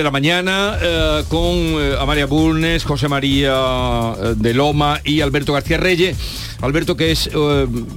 de la mañana eh, con eh, Amalia Bulnes, José María eh, de Loma y Alberto García Reyes. Alberto que es,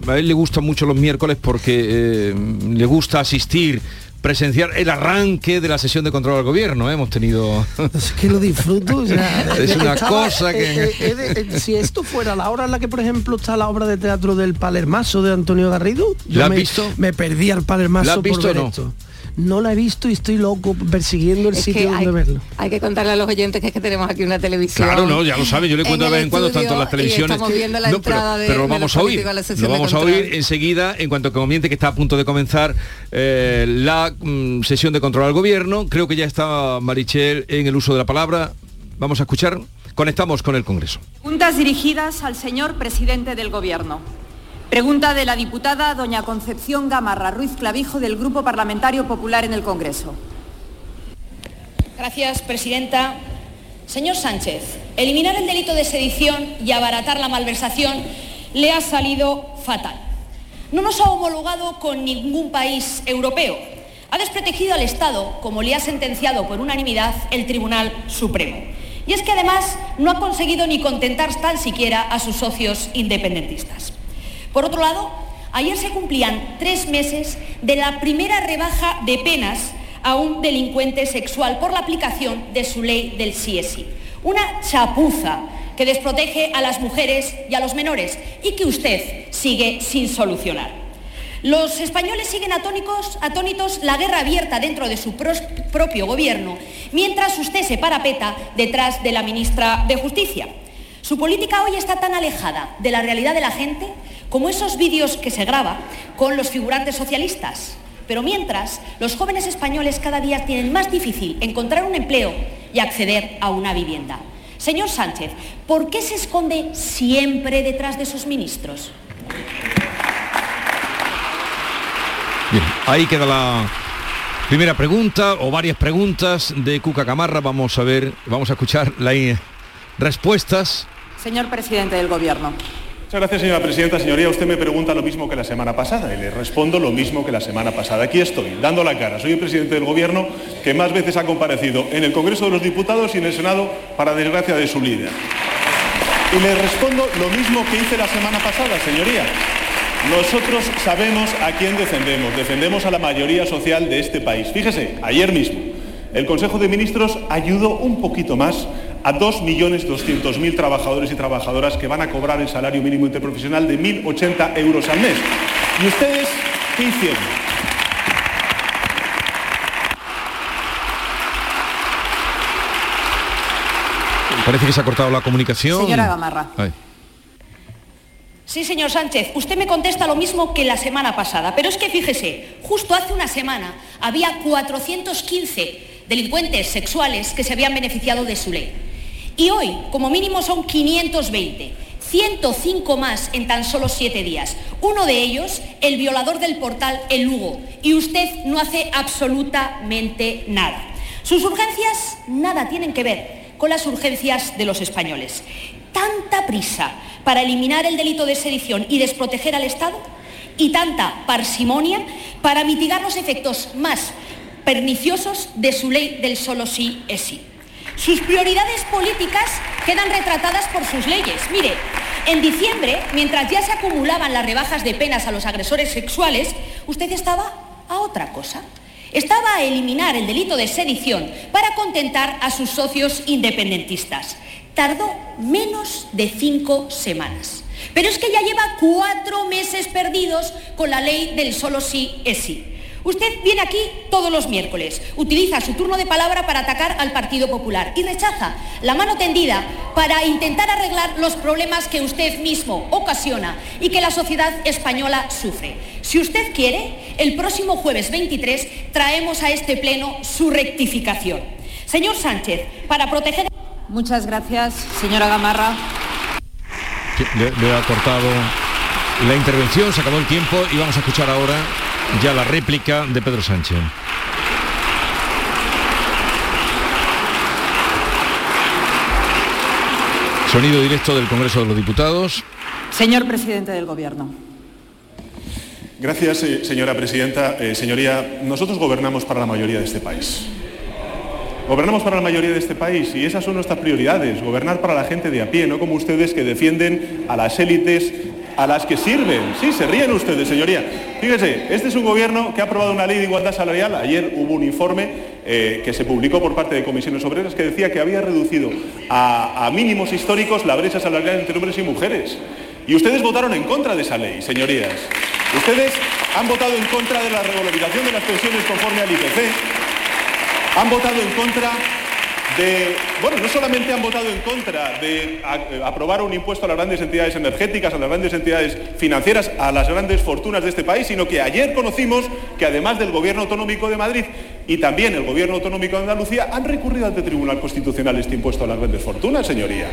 a él le gustan mucho los miércoles porque le gusta asistir presenciar el arranque de la sesión de control al gobierno. Hemos tenido... Es que lo disfruto. es una cosa que... si esto fuera la hora en la que, por ejemplo, está la obra de teatro del Palermaso de Antonio Garrido, yo me, visto? me perdí al Palermaso por ver no? esto no la he visto y estoy loco persiguiendo el sitio donde verlo. Hay que contarle a los oyentes que es que tenemos aquí una televisión. Claro, no, ya lo saben, yo le cuento de vez en cuando tanto las televisiones. Estamos viendo la entrada pero, lo vamos a oír. Lo vamos a oír enseguida en cuanto comience que está a punto de comenzar eh, la mm, sesión de control al gobierno. Creo que ya está Marichel en el uso de la palabra. Vamos a escuchar. Conectamos con el Congreso. Juntas dirigidas al señor presidente del Gobierno. Pregunta de la diputada doña Concepción Gamarra Ruiz Clavijo del Grupo Parlamentario Popular en el Congreso. Gracias, presidenta. Señor Sánchez, eliminar el delito de sedición y abaratar la malversación le ha salido fatal. No nos ha homologado con ningún país europeo. Ha desprotegido al Estado, como le ha sentenciado por unanimidad el Tribunal Supremo. Y es que además no ha conseguido ni contentar tan siquiera a sus socios independentistas. Por otro lado, ayer se cumplían tres meses de la primera rebaja de penas a un delincuente sexual por la aplicación de su ley del CSI. Una chapuza que desprotege a las mujeres y a los menores y que usted sigue sin solucionar. Los españoles siguen atónicos, atónitos la guerra abierta dentro de su propio gobierno, mientras usted se parapeta detrás de la ministra de Justicia. Su política hoy está tan alejada de la realidad de la gente como esos vídeos que se graba con los figurantes socialistas. Pero mientras, los jóvenes españoles cada día tienen más difícil encontrar un empleo y acceder a una vivienda. Señor Sánchez, ¿por qué se esconde siempre detrás de sus ministros? Bien, ahí queda la primera pregunta o varias preguntas de Cuca Camarra. Vamos a ver, vamos a escuchar las respuestas. Señor presidente del Gobierno. Muchas gracias, señora presidenta. Señoría, usted me pregunta lo mismo que la semana pasada y le respondo lo mismo que la semana pasada. Aquí estoy, dando la cara. Soy el presidente del Gobierno que más veces ha comparecido en el Congreso de los Diputados y en el Senado para desgracia de su líder. Y le respondo lo mismo que hice la semana pasada, señoría. Nosotros sabemos a quién defendemos. Defendemos a la mayoría social de este país. Fíjese, ayer mismo el Consejo de Ministros ayudó un poquito más a 2.200.000 trabajadores y trabajadoras que van a cobrar el salario mínimo interprofesional de 1.080 euros al mes. ¿Y ustedes qué hicieron? Parece que se ha cortado la comunicación. Señora Gamarra. Sí, señor Sánchez, usted me contesta lo mismo que la semana pasada, pero es que fíjese, justo hace una semana había 415 delincuentes sexuales que se habían beneficiado de su ley. Y hoy, como mínimo, son 520. 105 más en tan solo siete días. Uno de ellos, el violador del portal El Lugo. Y usted no hace absolutamente nada. Sus urgencias nada tienen que ver con las urgencias de los españoles. Tanta prisa para eliminar el delito de sedición y desproteger al Estado y tanta parsimonia para mitigar los efectos más perniciosos de su ley del solo sí es sí. Sus prioridades políticas quedan retratadas por sus leyes. Mire, en diciembre, mientras ya se acumulaban las rebajas de penas a los agresores sexuales, usted estaba a otra cosa. Estaba a eliminar el delito de sedición para contentar a sus socios independentistas. Tardó menos de cinco semanas. Pero es que ya lleva cuatro meses perdidos con la ley del solo sí es sí. Usted viene aquí todos los miércoles, utiliza su turno de palabra para atacar al Partido Popular y rechaza la mano tendida para intentar arreglar los problemas que usted mismo ocasiona y que la sociedad española sufre. Si usted quiere, el próximo jueves 23 traemos a este Pleno su rectificación. Señor Sánchez, para proteger... Muchas gracias, señora Gamarra. Le, ha cortado la intervención, se acabó el tiempo y vamos a escuchar ahora ya la réplica de Pedro Sánchez. Sonido directo del Congreso de los Diputados. Señor presidente del Gobierno. Gracias, eh, señora presidenta. Eh, señoría, nosotros gobernamos para la mayoría de este país. Gobernamos para la mayoría de este país y esas son nuestras prioridades, gobernar para la gente de a pie, no como ustedes que defienden a las élites a las que sirven. Sí, se ríen ustedes, señoría. Fíjese, este es un gobierno que ha aprobado una ley de igualdad salarial. Ayer hubo un informe eh, que se publicó por parte de comisiones obreras que decía que había reducido a, mínimos históricos la brecha salarial entre hombres y mujeres. Y ustedes votaron en contra de esa ley, señorías. Ustedes han votado en contra de la revalorización de las pensiones conforme al IPC, han votado en contra de, bueno, no solamente han votado en contra de a- aprobar un impuesto a las grandes entidades energéticas, a las grandes entidades financieras, a las grandes fortunas de este país, sino que ayer conocimos que además del Gobierno Autonómico de Madrid y también el Gobierno Autonómico de Andalucía han recurrido ante Tribunal Constitucional este impuesto a las grandes fortunas, señoría.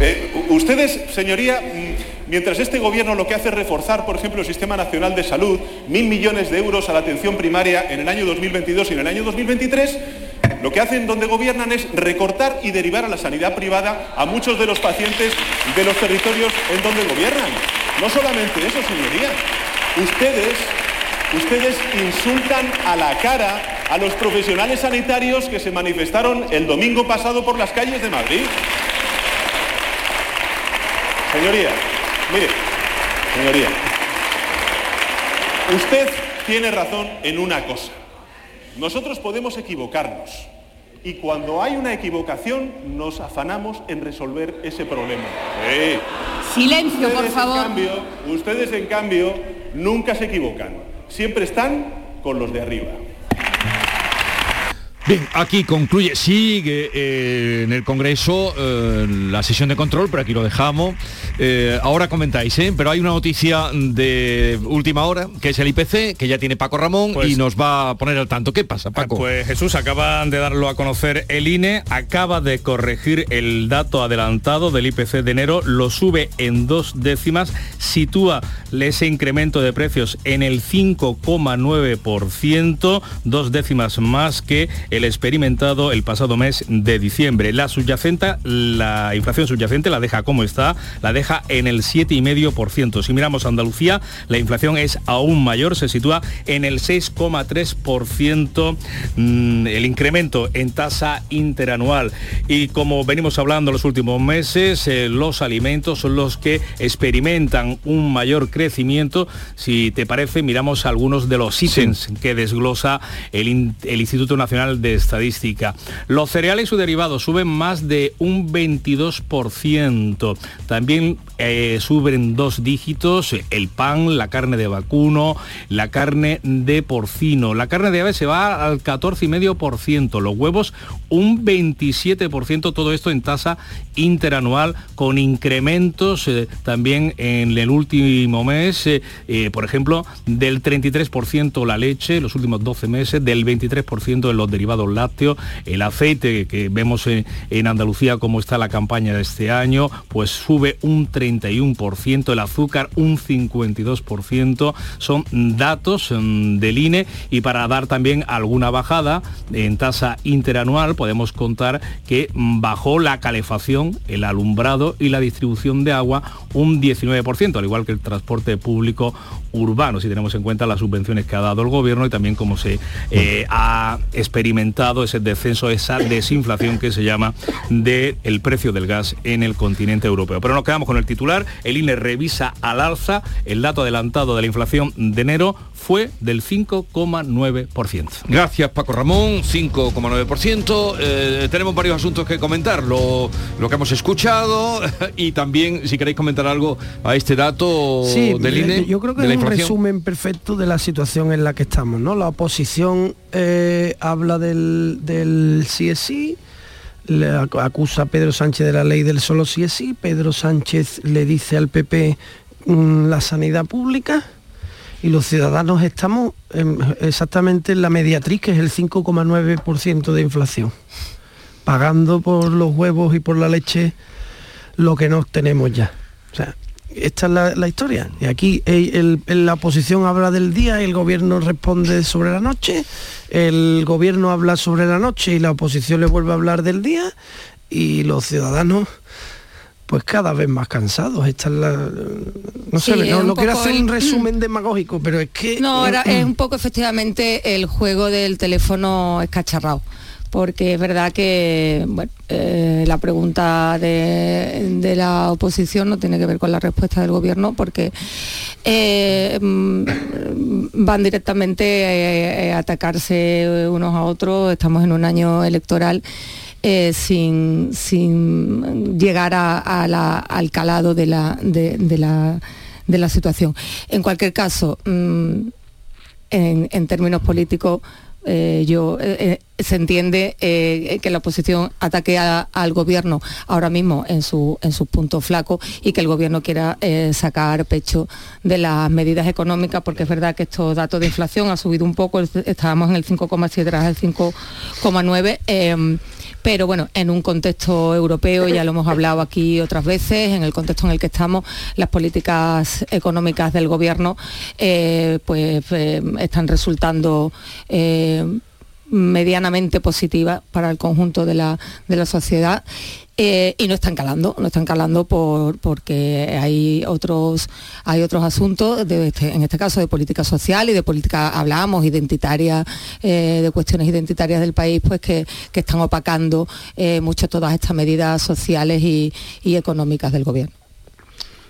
Eh, ustedes, señoría, mm, mientras este gobierno lo que hace es reforzar, por ejemplo, el Sistema Nacional de Salud, mil millones de euros a la atención primaria en el año 2022 y en el año 2023, lo que hacen donde gobiernan es recortar y derivar a la sanidad privada a muchos de los pacientes de los territorios en donde gobiernan. No solamente eso, señoría. Ustedes, ustedes insultan a la cara a los profesionales sanitarios que se manifestaron el domingo pasado por las calles de Madrid. Señoría, mire, señoría, usted tiene razón en una cosa. Nosotros podemos equivocarnos y cuando hay una equivocación nos afanamos en resolver ese problema. Silencio, por Ustedes, en favor. cambio, ustedes en cambio nunca se equivocan. Siempre están con los de arriba. Bien, aquí concluye, sigue eh, en el Congreso eh, la sesión de control, pero aquí lo dejamos. Eh, ahora comentáis, ¿eh? pero hay una noticia de última hora, que es el IPC, que ya tiene Paco Ramón Pues- y nos va a poner al tanto. ¿Qué pasa, Paco? Pues Jesús, acaban de darlo a conocer el INE, acaba de corregir el dato adelantado del IPC de enero, lo sube en dos décimas, sitúa ese incremento de precios en el 5,9%, dos décimas más que el experimentado el pasado mes de diciembre. La subyacente, la inflación subyacente la deja como está, la deja en el 7,5%. Si miramos Andalucía, la inflación es aún mayor, se sitúa en el 6,3%, mm, el incremento en tasa interanual. Y como venimos hablando los últimos meses, eh, los alimentos son los que experimentan un mayor crecimiento. Si te parece, miramos algunos de los ítems que desglosa el Instituto Nacional de Estadística. Los cereales y sus derivados suben más de un 22%. También eh, suben dos dígitos el pan, la carne de vacuno, la carne de porcino. La carne de ave se va al 14,5%. Los huevos un 27%. Todo esto en tasa interanual con incrementos eh, también en el último mes. eh, por ejemplo, del 33% la leche, los últimos 12 meses, del 23% en los derivados lácteos, el aceite que vemos en, en Andalucía cómo está la campaña de este año, pues sube un 31%, el azúcar un 52%, son datos mm, del INE y para dar también alguna bajada en tasa interanual podemos contar que mm, bajó la calefacción, el alumbrado y la distribución de agua un 19%, al igual que el transporte público urbano, si tenemos en cuenta las subvenciones que ha dado el gobierno y también cómo se eh, ha experimentado ese descenso, esa desinflación que se llama del el precio del gas en el continente europeo. Pero nos quedamos con el titular, el INE revisa al alza, el dato adelantado de la inflación de enero fue del 5,9%. Gracias Paco Ramón, 5,9%. Eh, tenemos varios asuntos que comentar, lo, lo que hemos escuchado y también si queréis comentar algo a este dato Sí, del INE. yo creo que es un inflación. resumen perfecto de la situación en la que estamos, ¿no? La oposición eh, habla del, del sí es sí, le ac- acusa a Pedro Sánchez de la ley del solo sí es sí, Pedro Sánchez le dice al PP mm, la sanidad pública y los ciudadanos estamos en- exactamente en la mediatriz, que es el 5,9% de inflación, pagando por los huevos y por la leche lo que no tenemos ya. Esta es la, la historia. Y aquí el- el- la oposición habla del día y el gobierno responde sobre la noche, el gobierno habla sobre la noche y la oposición le vuelve a hablar del día y los ciudadanos pues cada vez más cansados. Esta es la, no Sí, sé, es no, no quiero hacer el- un resumen demagógico, pero es que... No, era- es un poco efectivamente el juego del teléfono escacharrado. Porque es verdad que eh, la pregunta de, la oposición no tiene que ver con la respuesta del gobierno, porque eh, mm, van directamente eh, a atacarse unos a otros, estamos en un año electoral. sin, sin llegar al calado de la, de, la, de la situación. En cualquier caso, mm, en términos políticos, eh, yo eh, eh, se entiende que la oposición ataque a- al gobierno ahora mismo en su en sus puntos flacos y que el gobierno quiera sacar pecho de las medidas económicas porque es verdad que estos datos de inflación ha subido un poco estábamos en el 5,7 tras el 5,9 eh, pero bueno, en un contexto europeo, ya lo hemos hablado aquí otras veces, en el contexto en el que estamos, las políticas económicas del gobierno eh, pues eh, están resultando eh, medianamente positivas para el conjunto de la, de la sociedad. Eh, y no están calando, no están calando por, porque hay otros, hay otros asuntos, este- en este caso de política social y de política, hablamos, identitaria, eh, de cuestiones identitarias del país, pues que, que están opacando eh, mucho todas estas medidas sociales y, económicas del gobierno.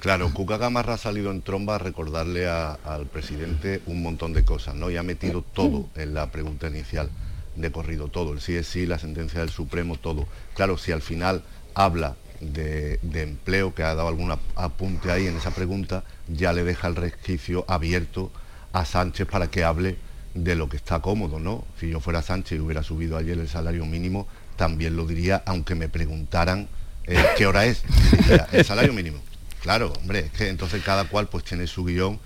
Claro, Cuca Gamarra ha salido en tromba a recordarle al presidente un montón de cosas, ¿no? Y ha metido todo en la pregunta inicial, de corrido, todo, el sí es sí, la sentencia del Supremo, todo. Claro, si al final habla de, empleo, que ha dado algún ap- apunte ahí en esa pregunta, ya le deja el resquicio abierto a Sánchez para que hable de lo que está cómodo, ¿no? Si yo fuera Sánchez y hubiera subido ayer el salario mínimo, también lo diría, aunque me preguntaran eh, qué hora es. El salario mínimo. Claro, hombre, es que entonces cada cual pues tiene su guion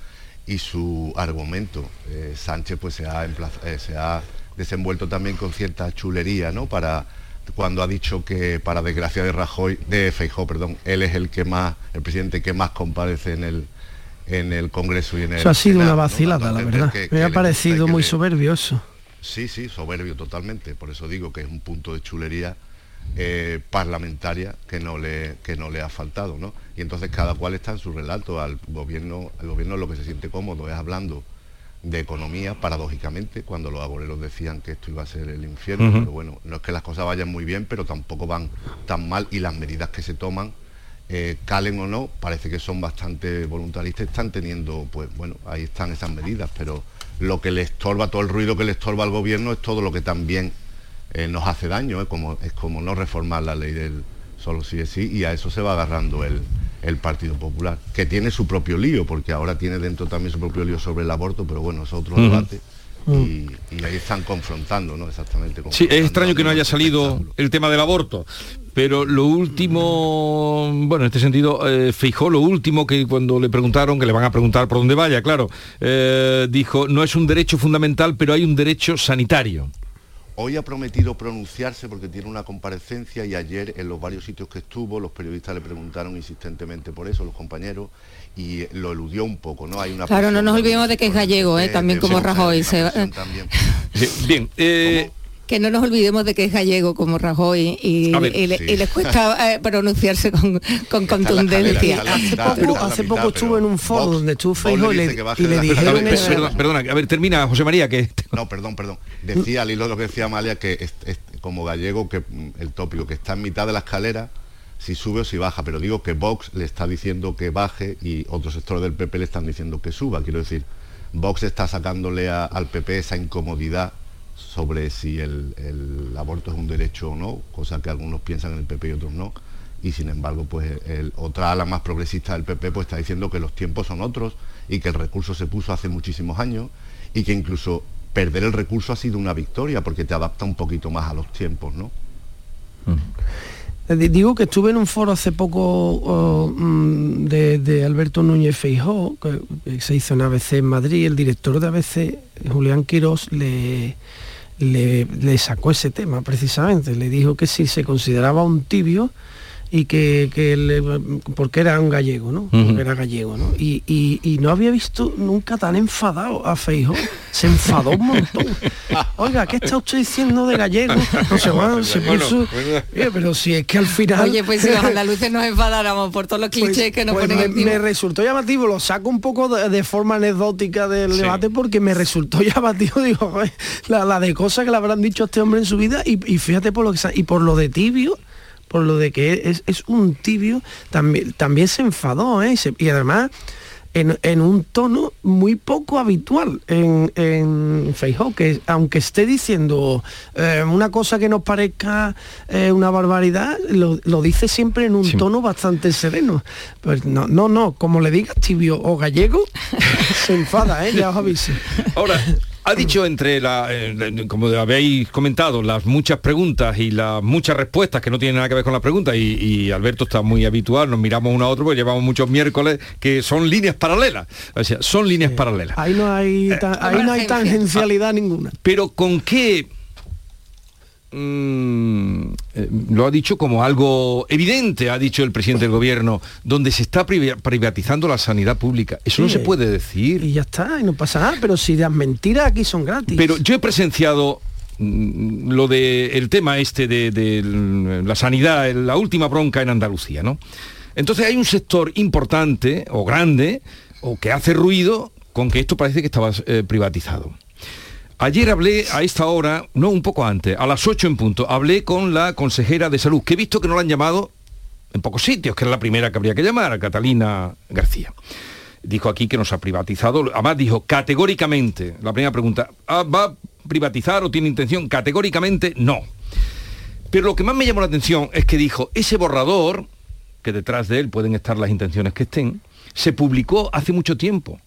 y su argumento. Eh, Sánchez pues se ha, eh, se ha desenvuelto también con cierta chulería, ¿no? Para cuando ha dicho que para desgracia de Rajoy, de Feijó, perdón, él es el que más, el presidente que más comparece en el en el Congreso y en el Eso ha sido Senado, una vacilada, la verdad. que- Me que ha parecido muy le- soberbio eso. Sí, sí, soberbio totalmente. Por eso digo que es un punto de chulería eh, parlamentaria que no le que no le ha faltado, ¿no? Y entonces cada cual está en su relato. Al gobierno, el gobierno lo que se siente cómodo es hablando de economía, paradójicamente, cuando los agoreros decían que esto iba a ser el infierno, pero bueno, no es que las cosas vayan muy bien, pero tampoco van tan mal y las medidas que se toman, eh, calen o no, parece que son bastante voluntaristas, están teniendo, pues bueno, ahí están esas medidas, pero lo que le estorba, todo el ruido que le estorba al gobierno es todo lo que también eh, nos hace daño, ¿eh? como, es como no reformar la ley del solo sí es sí, y a eso se va agarrando el, el Partido Popular, que tiene su propio lío, porque ahora tiene dentro también su propio lío sobre el aborto, pero bueno, es otro debate. Y, y ahí están confrontando, ¿no? Exactamente. Sí, es extraño que no haya salido el tema del aborto, pero lo último, bueno, en este sentido, eh, Feijó, lo último que cuando le preguntaron, que le van a preguntar por dónde vaya, claro, eh, dijo, no es un derecho fundamental, pero hay un derecho sanitario. Hoy ha prometido pronunciarse porque tiene una comparecencia y ayer en los varios sitios que estuvo los periodistas le preguntaron insistentemente por eso, los compañeros, y lo eludió un poco, ¿no? Hay una Claro, no nos de- olvidemos de que es gallego, ¿eh? también como Rajoy. se presión también. Sí, Bien, eh, Que no nos olvidemos de que es gallego como Rajoy y, A ver, y le- sí. y les cuesta eh, pronunciarse con, contundencia. la Hace mitad, poco- hace mitad, estuvo en un foro donde estuvo Feijóo y le- y dijeron ver, per- perdona, perdona, a ver, termina, José María, que... No, perdón, perdón. Decía al hilo de lo que decía Amalia que es- es como gallego que mm, el tópico que está en mitad de la escalera si sube o si baja, pero digo que Vox le está diciendo que baje y otros sectores del PP le están diciendo que suba. Quiero decir, Vox está sacándole a- al PP esa incomodidad sobre si el, aborto es un derecho o no, cosa que algunos piensan en el PP y otros no. Y sin embargo, pues el, otra ala más progresista del PP pues está diciendo que los tiempos son otros y que el recurso se puso hace muchísimos años y que incluso perder el recurso ha sido una victoria porque te adapta un poquito más a los tiempos, ¿no? Eh, di- Digo que estuve en un foro hace poco oh, mm, de, Alberto Núñez Feijó, que se hizo en ABC en Madrid, el director de ABC, Julián Quirós, le, le, le sacó ese tema precisamente, le dijo que si se consideraba un tibio y que, que le- porque era un gallego, ¿no? Porque era gallego, ¿no? Y, y- y no había visto nunca tan enfadado a Feijóo. Se enfadó un montón. Oiga, ¿qué está usted diciendo de gallego? No sé, bueno, se puso... bueno. Eh, pero si es que al final... Oye, pues si los andaluces nos enfadáramos por todos los Pues- clichés que nos pues ponen me, resultó llamativo, lo saco un poco de, de forma anecdótica del Sí. debate porque me resultó llamativo, digo, la, la de cosas que le habrán dicho a este hombre en su vida y, y fíjate por lo que y por lo de tibio, por lo de que es, es un tibio, también, también se enfadó, ¿eh? Y se- y además en, en un tono muy poco habitual en, en Feijóo, que aunque esté diciendo eh, una cosa que nos parezca eh, una barbaridad, lo, lo dice siempre en un Sí. tono bastante sereno. Pues no, no, no, como le digas tibio o gallego, se enfada, ¿eh? ya os aviso. Ahora, ha dicho entre la, eh, como habéis comentado, las muchas preguntas y las muchas respuestas que no tienen nada que ver con las preguntas y, y Alberto está muy habitual, nos miramos uno a otro porque llevamos muchos miércoles que son líneas paralelas. O sea, son líneas paralelas. Ahí no hay, ta- ahí no hay tangencialidad ninguna. Pero con qué mm, eh, lo ha dicho como algo evidente, ha dicho el presidente del gobierno, donde se está priva- privatizando la sanidad pública. Eso no se puede decir. Y ya está, y no pasa nada, pero si las mentiras aquí son gratis. Pero yo he presenciado mm, lo de el tema este de, de la sanidad, la última bronca en Andalucía, ¿no? Entonces hay un sector importante o grande o que hace ruido con que esto parece que estaba eh, privatizado. Ayer hablé a esta hora, no un poco antes, a las 8 en punto, hablé con la consejera de salud, que he visto que no la han llamado en pocos sitios, que es la primera que habría que llamar, a Catalina García. Dijo aquí que nos ha privatizado, además dijo categóricamente, la primera pregunta, ¿ah, ¿va a privatizar o tiene intención? Categóricamente no. Pero lo que más me llamó la atención es que dijo, ese borrador, que detrás de él pueden estar las intenciones que estén, se publicó hace mucho tiempo.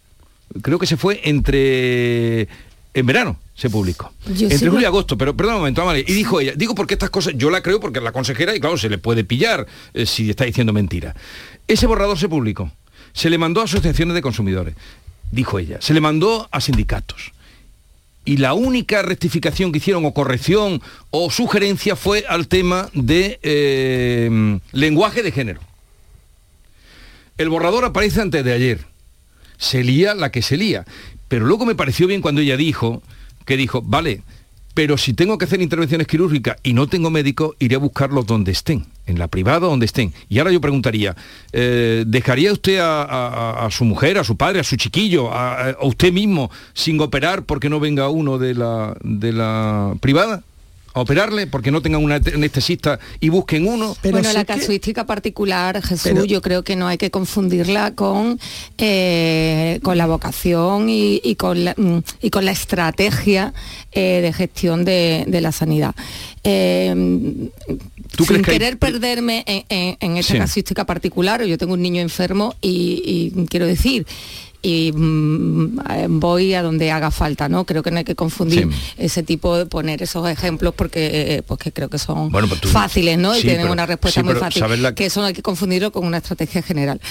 Creo que se fue entre... En verano se publicó. Yo entre julio y agosto, pero perdón un momento, Amalia. Y dijo ella, digo porque estas cosas, yo la creo porque es la consejera y claro, se le puede pillar eh, si está diciendo mentira. Ese borrador se publicó. Se le mandó a asociaciones de consumidores, dijo ella. Se le mandó a sindicatos y la única rectificación que hicieron o corrección o sugerencia fue al tema de eh, lenguaje de género. El borrador aparece antes de ayer. Se lía la que se lía. Pero luego me pareció bien cuando ella dijo, que dijo, vale, pero si tengo que hacer intervenciones quirúrgicas y no tengo médico, iré a buscarlos donde estén, en la privada donde estén. Y ahora yo preguntaría, eh, ¿dejaría usted a, su mujer, a su padre, a su chiquillo, a, a usted mismo, sin operar porque no venga uno de la, de la privada? ¿A operarle porque no tengan un anestesista y busquen uno? Pero bueno, la que- casuística particular, Jesús, Pero- yo creo que no hay que confundirla con, eh, con la vocación y, y con, la, mm, y con la estrategia eh, de gestión de, de la sanidad. Eh, ¿Tú sin crees que hay- querer perderme en, en- en esta Sí. casuística particular, yo tengo un niño enfermo y, y quiero decir, y mm, voy a donde haga falta, ¿no? Creo que no hay que confundir Sí. ese tipo de poner esos ejemplos porque eh, pues que creo que son Bueno, pues tú- fáciles, ¿no? y tienen pero- una respuesta sí, muy pero fácil. la- Que eso no hay que confundirlo con una estrategia general.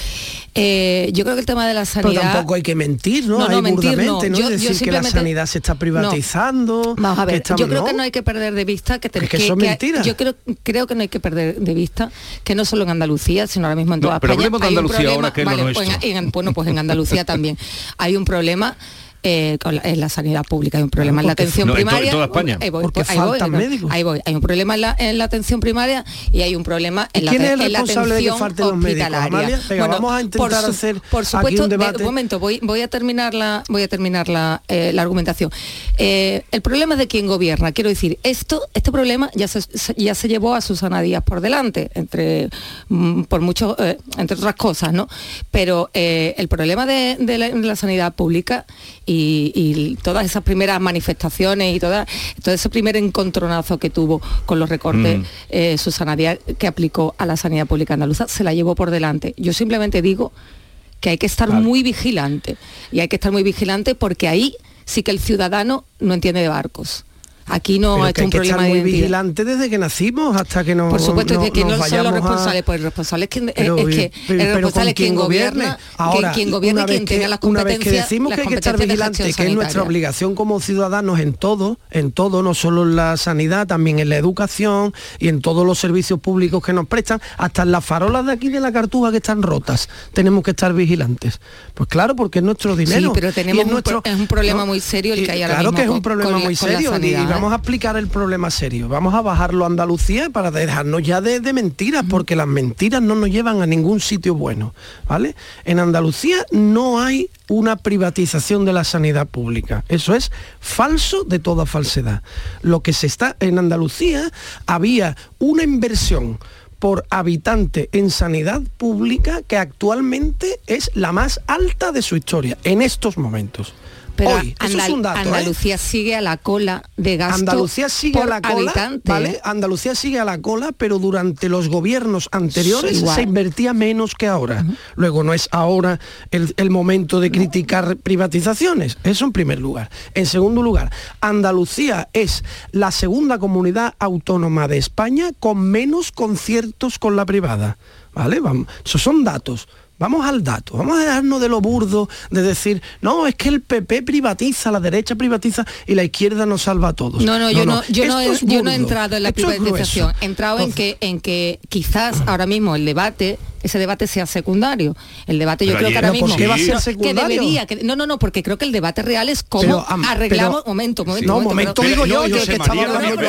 Eh, yo creo que el tema de la Pero sanidad. tampoco hay que mentir, ¿no? No, no, Hay mentir no. burdamente, ¿no? Yo- yo Decir que la sanidad se está privatizando. Vamos a ver, está- yo creo que no hay que perder de vista que, te- Es que eso es mentira. yo creo, creo que no hay que perder de vista que no solo en Andalucía, sino ahora mismo en No, toda pero España hablemos de hay un Andalucía problema- ahora, que es lo vale, pues nuestro. en- bueno, pues en Andalucía también hay un problema eh, con la, en la sanidad pública, hay un problema en la atención No, en to- en primaria. toda España. Ahí voy, Porque ahí faltan voy, médicos. ahí voy. Hay un problema en la, en la atención primaria y hay un problema en ¿Y la, en la de atención hospitalaria. Amalia? Venga, vamos a intentar por su- hacer por aquí supuesto, un de- debate. un momento, voy, voy a terminar la, voy a terminar la, eh, la argumentación. Eh, el problema es de quién gobierna. Quiero decir, esto, este problema ya se, se- ya se llevó a Susana Díaz por delante, entre mm, por mucho, eh, entre otras cosas, ¿no? Pero eh, el problema de, de la, de la sanidad pública y, y todas esas primeras manifestaciones y toda, todo ese primer encontronazo que tuvo con los recortes Mm. eh, Susana Díaz que aplicó a la sanidad pública andaluza, se la llevó por delante. Yo simplemente digo que hay que estar muy vigilante y hay que estar muy vigilante porque ahí sí que el ciudadano no entiende de barcos. Aquí no Pero es que hay un que problema estar de muy identidad. vigilante desde que nacimos hasta que nos Por supuesto, no, es que no son los vayamos a- responsables, pues el responsable es quien, Pero, es que pero- el responsable es quien gobierna. Ahora, quien gobierna quien tenga las una vez competencias. que decimos que hay que estar competencias de vigilantes, gestión que es nuestra obligación como ciudadanos en todo, en todo, no solo en la sanidad, también en la educación y en todos los servicios públicos que nos prestan, hasta en las farolas de aquí de la Cartuja que están rotas, tenemos que estar vigilantes. Pues claro, porque es nuestro dinero. Sí, pero y tenemos es un nuestro- es un problema muy serio el que hay ahora Claro mismo que es un problema con muy serio y- y sanidad, ¿eh? Vamos a explicar el problema serio. Vamos a bajarlo a Andalucía para dejarnos ya de, de mentiras, porque las mentiras no nos llevan a ningún sitio bueno, ¿vale? En Andalucía no hay una privatización de la sanidad pública. Eso es falso de toda falsedad. Lo que se está en Andalucía había una inversión por habitante en sanidad pública que actualmente es la más alta de su historia en estos momentos. Pero Hoy, eso es un dato, ¿eh? Andalucía sigue a la cola de gasto Andalucía sigue por a la cola, habitante. ¿vale? Andalucía sigue a la cola, pero durante los gobiernos anteriores se invertía menos que ahora. Luego no es ahora el, el momento de criticar privatizaciones, eso en primer lugar. En segundo lugar, Andalucía es la segunda comunidad autónoma de España con menos conciertos con la privada. ¿Vale? Vamos, esos son datos. Vamos al dato, vamos a dejarnos de lo burdo de decir, no, es que el PP privatiza, la derecha privatiza y la izquierda nos salva a todos. No, no, yo no, yo no, he, es yo no he burdo, entrado en la esto privatización. He entrado en que, en que quizás ahora mismo el debate, ese debate sea secundario. El debate yo Pero creo que ahora ¿Pero mismo por qué va a ser No, secundario? Que debería, que- no, no, no, porque creo que el debate real es cómo Pero, am, arreglamos. pero- momento, momento. No, momento, digo yo, que estaba María hablando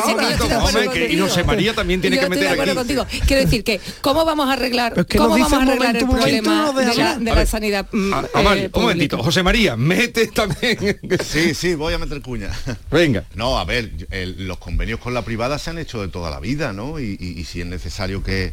y. José María también tiene que meter aquí. contigo. Quiero decir que, ¿cómo vamos a arreglar, cómo vamos a arreglar el problema de la, sanidad? mm, Ah, Amal, eh, un momentito. José María, mete también. Sí, sí, voy a meter cuña. Venga. No, a ver, los convenios con la privada se han hecho de toda la vida, ¿no? Y si es necesario que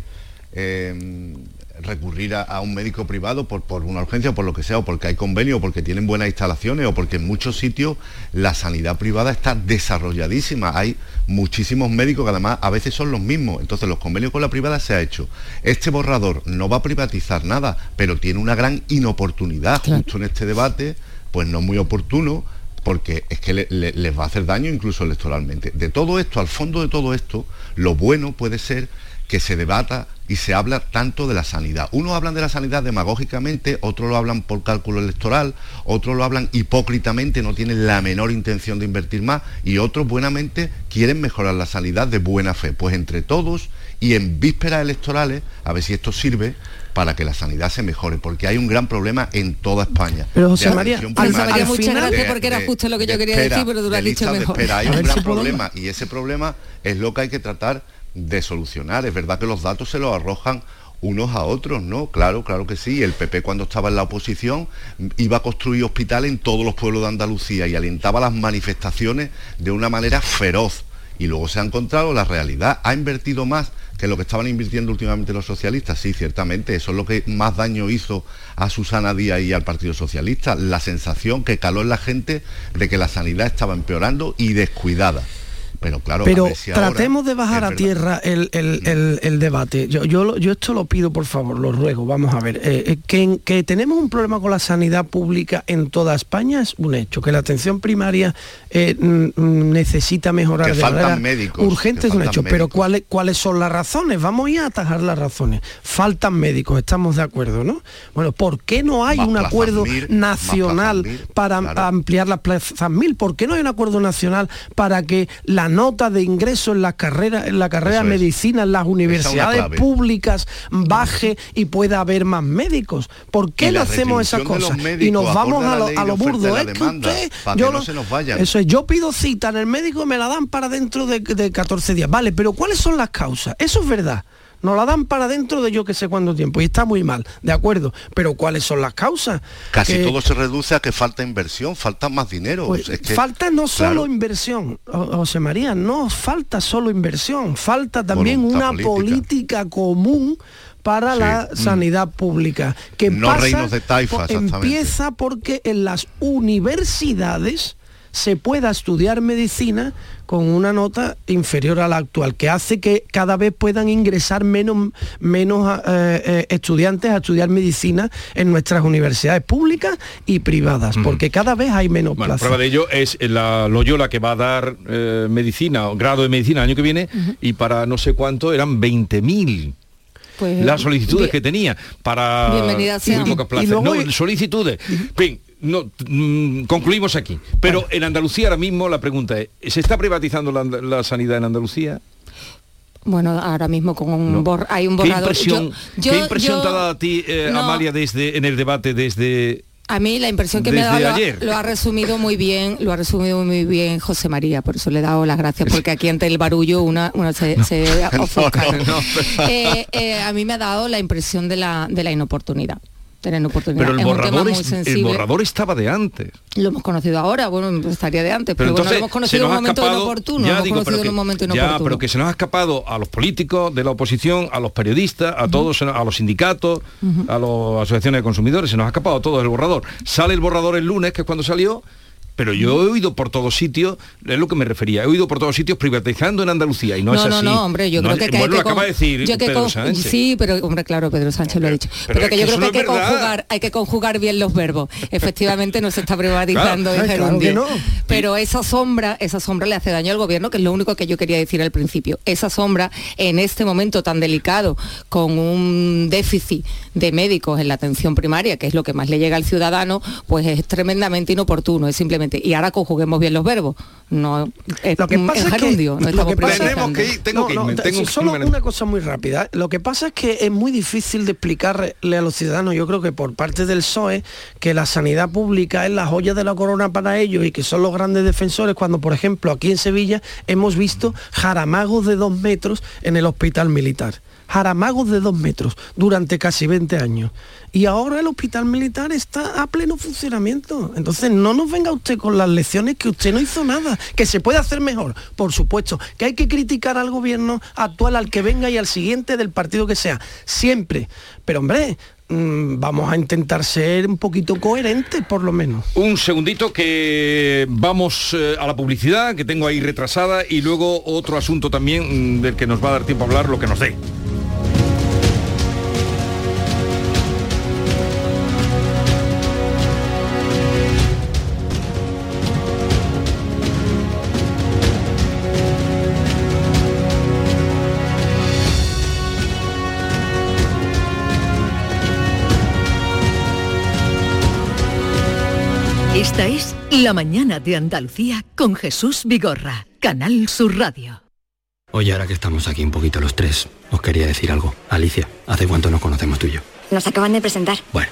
eh, recurrir a, a un médico privado por, por una urgencia o por lo que sea, o porque hay convenio, o porque tienen buenas instalaciones, o porque en muchos sitios la sanidad privada está desarrolladísima. Hay muchísimos médicos que además a veces son los mismos. Entonces los convenios con la privada se ha hecho. Este borrador no va a privatizar nada, pero tiene una gran inoportunidad justo en este debate, pues no muy oportuno, porque es que le- le- les va a hacer daño incluso electoralmente. De todo esto, al fondo de todo esto, lo bueno puede ser que se debata y se habla tanto de la sanidad. Unos hablan de la sanidad demagógicamente, otros lo hablan por cálculo electoral, otros lo hablan hipócritamente, no tienen la menor intención de invertir más, y otros buenamente quieren mejorar la sanidad de buena fe. Pues entre todos y en vísperas electorales, a ver si esto sirve para que la sanidad se mejore, porque hay un gran problema en toda España. Pero, José María, muchas gracias porque era justo lo que yo quería espera, decir, pero tú lo has dicho mejor. espera. Hay A un gran si problema y ese problema es lo que hay que tratar de solucionar. Es verdad que los datos se los arrojan unos a otros, ¿no? Claro, claro que sí. El PP cuando estaba en la oposición iba a construir hospitales en todos los pueblos de Andalucía y alentaba las manifestaciones de una manera feroz. Y luego se ha encontrado la realidad. Ha invertido más que lo que estaban invirtiendo últimamente los socialistas. Sí, ciertamente. Eso es lo que más daño hizo a Susana Díaz y al Partido Socialista. La sensación que caló en la gente de que la sanidad estaba empeorando y descuidada. Pero claro, Pero si tratemos de bajar a tierra el, el- el- el debate. Yo, yo, yo esto lo pido, por favor, lo ruego. Vamos a ver. eh, eh, que, que tenemos un problema con la sanidad pública en toda España es un hecho. Que la atención primaria eh, mm, mm, necesita mejorar Que de faltan médicos, urgente que es un hecho. Pero. ¿cuáles, ¿cuáles son las razones? Vamos a ir a atajar las razones. Faltan médicos, estamos de acuerdo, ¿no? Bueno, ¿por qué no hay Más un acuerdo nacional para claro. ampliar las plazas mil? ¿Por qué no hay un acuerdo nacional para que la nota de ingreso en las carreras, en la carrera de medicina, en las universidades públicas baje y pueda haber más médicos? ¿Por qué no la hacemos esas cosas? Y nos vamos a la lo, a lo burdo. la Es que usted, yo no se nos vayan. Eso es, yo pido cita en el médico y me la dan para dentro de, de 14 días. Vale, pero ¿cuáles son las causas? Eso es verdad. Nos la dan para dentro de yo que sé cuánto tiempo y está muy mal, de acuerdo. Pero ¿cuáles son las causas? Casi Que- todo se reduce a que falta inversión, falta más dinero. pues, Es que- falta no solo inversión, José María, no falta solo inversión, falta también Voluntad una política. política, común para Sí, la mm. sanidad pública. Que No pasa reinos de taifa, empieza porque en las universidades se pueda estudiar medicina con una nota inferior a la actual, que hace que cada vez puedan ingresar menos, menos eh, eh, estudiantes a estudiar medicina en nuestras universidades públicas y privadas, porque cada vez hay menos Bueno, plazas. prueba de ello es la Loyola que va a dar eh, medicina, o grado de medicina el año que viene, y para no sé cuánto eran 20.000 Pues, las solicitudes bien- que tenía para Bienvenida muy pocas Y- y plazas. luego no, solicitudes. Bien, no, mm, concluimos aquí. Pero en Andalucía ahora mismo la pregunta es, ¿se está privatizando la, la sanidad en Andalucía? Bueno, ahora mismo con un No. bor- hay un ¿Qué borrador. impresión, Yo- yo- ¿qué impresión yo- te ha dado a ti, eh, no. Amalia, desde, en el debate desde... A mí la impresión que me ha dado ayer. lo ha resumido muy bien, lo ha resumido muy bien José María, por eso le he dado las gracias, porque aquí ante el barullo una, una se, se ofusca. no, no. Eh, eh, a mí me ha dado la impresión de la, de la inoportunidad. De la inoportunidad. Pero el es un tema borrador, muy el borrador estaba de antes. Lo hemos conocido ahora, bueno, estaría de antes, Pero pero, bueno, lo hemos conocido en un momento escapado, inoportuno. ya lo hemos digo, pero conocido que, en un momento ya, inoportuno. pero que se nos ha escapado a los políticos de la oposición, a los periodistas, a todos, a los sindicatos, a las asociaciones de consumidores, se nos ha escapado a todos el borrador. Sale el borrador el lunes, que es cuando salió, pero yo he oído por todos sitios, es lo que me refería, he oído por todos sitios privatizando en Andalucía y no, es no, así. no, hombre, yo No creo es- que, que bueno, lo que acaba de decir yo que Pedro con- Sánchez. Sí, pero hombre, claro, Pedro Sánchez lo ha dicho. pero Pero, es que yo creo que hay no que es conjugar, hay que conjugar bien los verbos. Efectivamente no se está privatizando Claro, claro que no. Pero esa sombra, esa sombra le hace daño al gobierno, que es lo único que yo quería decir al principio. Esa sombra en este momento tan delicado, con un déficit de médicos en la atención primaria, que es lo que más le llega al ciudadano, pues es tremendamente inoportuno, es simplemente, y ahora conjuguemos bien los verbos. No, es, Lo que pasa es es que- gerundio, no lo que pasa- Tenemos que ir, tengo No, que no, irme, tengo solo que- una cosa muy rápida. Lo que pasa es que es muy difícil de explicarle a los ciudadanos, yo creo que por parte del PSOE, que la sanidad pública es la joya de la corona para ellos y que son los grandes defensores, cuando por ejemplo aquí en Sevilla hemos visto jaramagos de dos metros en el hospital militar. Jaramagos de dos metros durante casi 20 años. Y ahora el hospital militar está a pleno funcionamiento. Entonces no nos venga usted con las lecciones que usted no hizo nada, que se puede hacer mejor, por supuesto, que hay que criticar al gobierno actual, al que venga y al siguiente del partido que sea, siempre. Pero hombre, mm, vamos a intentar ser un poquito coherentes por lo menos. Un segundito que vamos eh, a la publicidad que tengo ahí retrasada y luego otro asunto también mm, del que nos va a dar tiempo a hablar lo que nos dé. La mañana de Andalucía con Jesús Vigorra, Canal Sur Radio. Oye, ahora que estamos aquí un poquito los tres, os quería decir algo. Alicia, ¿hace cuánto nos conocemos tú y yo? Nos acaban de presentar. Bueno,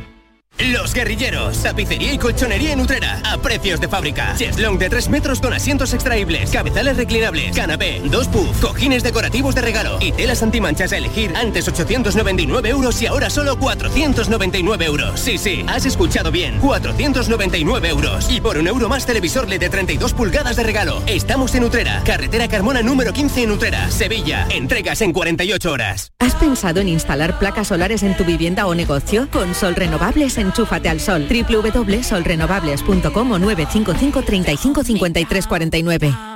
Los guerrilleros, tapicería y colchonería en Utrera, a precios de fábrica. Cheslong de 3 metros con asientos extraíbles, cabezales reclinables, canapé, dos puff, cojines decorativos de regalo y telas antimanchas a elegir. Antes 899 euros y ahora solo 499 euros. Sí, sí, has escuchado bien, 499 euros. Y por un euro más televisor LED de 32 pulgadas de regalo. Estamos en Utrera, carretera Carmona número 15 en Utrera, Sevilla. Entregas en 48 horas. ¿Has pensado en instalar placas solares en tu vivienda o negocio? Con Sol Renovables, enchúfate al sol. www.solrenovables.com o 955 35 53 49.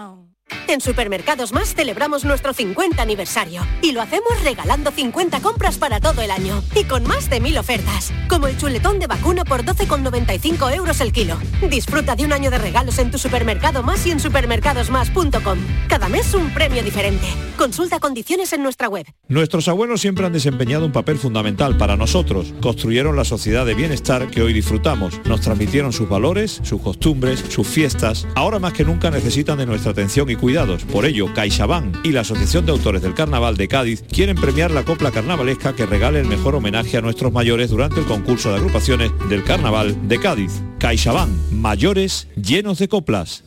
En Supermercados Más celebramos nuestro 50 aniversario y lo hacemos regalando 50 compras para todo el año y con más de mil ofertas, como el chuletón de vacuno por 12,95 euros el kilo. Disfruta de un año de regalos en tu supermercado más y en supermercadosmás.com. Cada mes un premio diferente. Consulta condiciones en nuestra web. Nuestros abuelos siempre han desempeñado un papel fundamental para nosotros. Construyeron la sociedad de bienestar que hoy disfrutamos. Nos transmitieron sus valores, sus costumbres, sus fiestas. Ahora más que nunca necesitan de nuestra atención y cuidados. Por ello, CaixaBank y la Asociación de Autores del Carnaval de Cádiz quieren premiar la copla carnavalesca que regale el mejor homenaje a nuestros mayores durante el concurso de agrupaciones del Carnaval de Cádiz. CaixaBank, mayores llenos de coplas.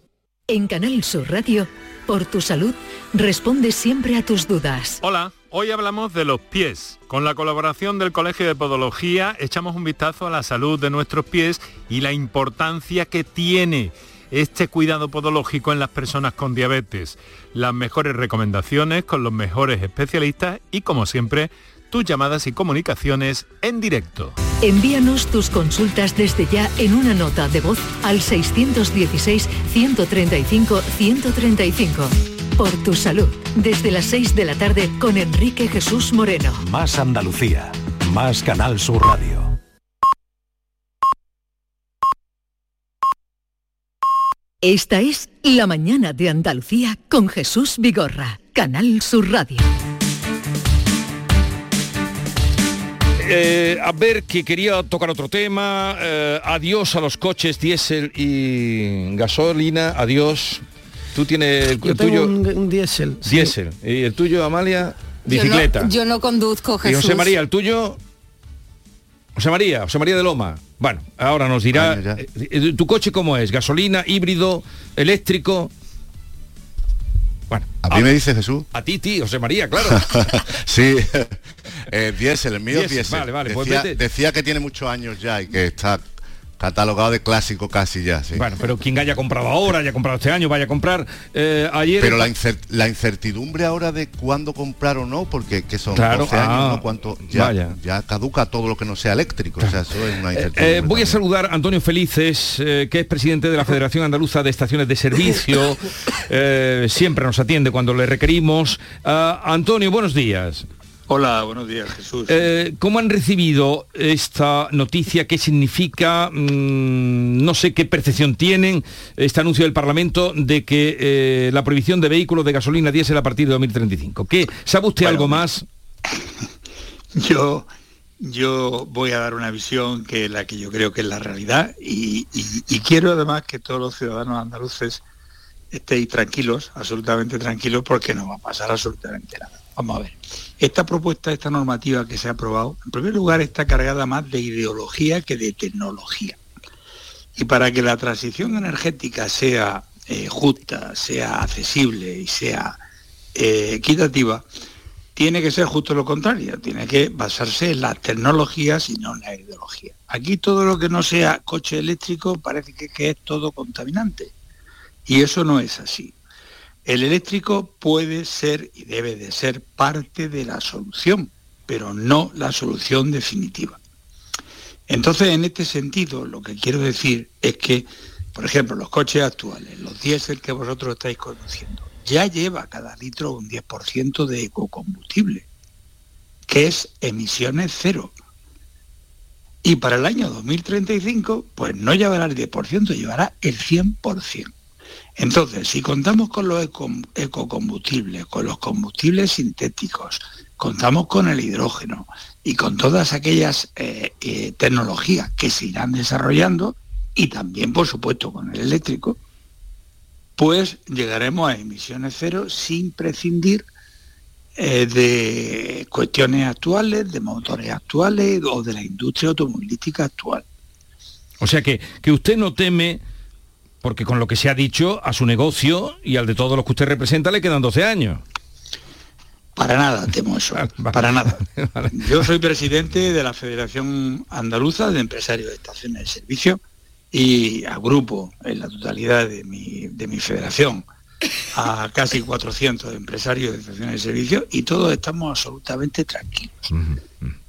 En Canal Sur Radio, por tu salud, responde siempre a tus dudas. Hola, hoy hablamos de los pies. Con la colaboración del Colegio de Podología echamos un vistazo a la salud de nuestros pies y la importancia que tiene este cuidado podológico en las personas con diabetes. Las mejores recomendaciones con los mejores especialistas y como siempre, tus llamadas y comunicaciones en directo. Envíanos tus consultas desde ya en una nota de voz al 616-135-135. Por tu salud, desde las 6 de la tarde con Enrique Jesús Moreno. Más Andalucía, más Canal Sur Radio. Esta es La mañana de Andalucía con Jesús Vigorra, Canal Sur Radio. Eh, a ver, que quería tocar otro tema. Eh, adiós a los coches diésel y gasolina. Adiós. Tú tienes el, Yo el tengo tuyo. un, un diésel. sí. Diésel. Y el tuyo, Amalia, bicicleta. Yo no, yo no conduzco, y Jesús. José María, el tuyo. José María, José María de Loma. Bueno, ahora nos dirá. Eh, eh, ¿Tu coche cómo es? ¿Gasolina, híbrido, eléctrico? Bueno. ¿A mí me dice Jesús? A ti, tío, José María, claro. sí, eh, diésel, el mío es Diésel, vale, vale, pues decía, vete. decía que tiene muchos años ya y que está catalogado de clásico casi ya, sí. Bueno, pero quien haya comprado ahora, haya comprado este año, vaya a comprar eh, ayer. Pero la, incer- la incertidumbre ahora de cuándo comprar o no, porque que son Claro, 12 años, ah, ¿no? Cuánto, ya, vaya. ya caduca todo lo que no sea eléctrico. O sea, eso es una Eh, incertidumbre. eh, voy a saludar a Antonio Felices, eh, que es presidente de la Federación Andaluza de Estaciones de Servicio. Siempre nos atiende cuando le requerimos. Ah, Antonio, buenos días. Hola, buenos días, Jesús. Eh, ¿Cómo han recibido esta noticia? ¿Qué significa? Mm, no sé qué percepción tienen este anuncio del Parlamento de que eh, la prohibición de vehículos de gasolina diésel a partir de 2035. ¿Qué, ¿Sabe usted algo más? Yo, yo voy a dar una visión que es la que yo creo que es la realidad y, y- y quiero además que todos los ciudadanos andaluces estéis tranquilos, absolutamente tranquilos, porque no va a pasar absolutamente nada. Vamos a ver. Esta propuesta, esta normativa que se ha aprobado, en primer lugar está cargada más de ideología que de tecnología. Y para que la transición energética sea eh, justa, sea accesible y sea eh, equitativa, tiene que ser justo lo contrario, tiene que basarse en las tecnologías y no en la ideología. Aquí todo lo que no sea coche eléctrico parece que, que es todo contaminante. Y eso no es así. El eléctrico puede ser y debe de ser parte de la solución, pero no la solución definitiva. Entonces, en este sentido, lo que quiero decir es que, por ejemplo, los coches actuales, los diésel que vosotros estáis conduciendo, ya lleva cada litro un 10% de ecocombustible, que es emisiones cero. Y para el año 2035, pues no llevará el 10%, llevará el 100%. Entonces, si contamos con los eco- ecocombustibles, con los combustibles sintéticos, contamos con el hidrógeno y con todas aquellas eh, eh, tecnologías que se irán desarrollando y también, por supuesto, con el eléctrico, pues llegaremos a emisiones cero sin prescindir eh, de cuestiones actuales, de motores actuales o de la industria automovilística actual. O sea que, que usted no teme, porque con lo que se ha dicho, a su negocio y al de todos los que usted representa le quedan 12 años. Para nada temo eso, para nada. Yo soy presidente de la Federación Andaluza de Empresarios de Estaciones de Servicio y agrupo en la totalidad de mi, de mi federación a casi 400 empresarios de estaciones de servicio y todos estamos absolutamente tranquilos.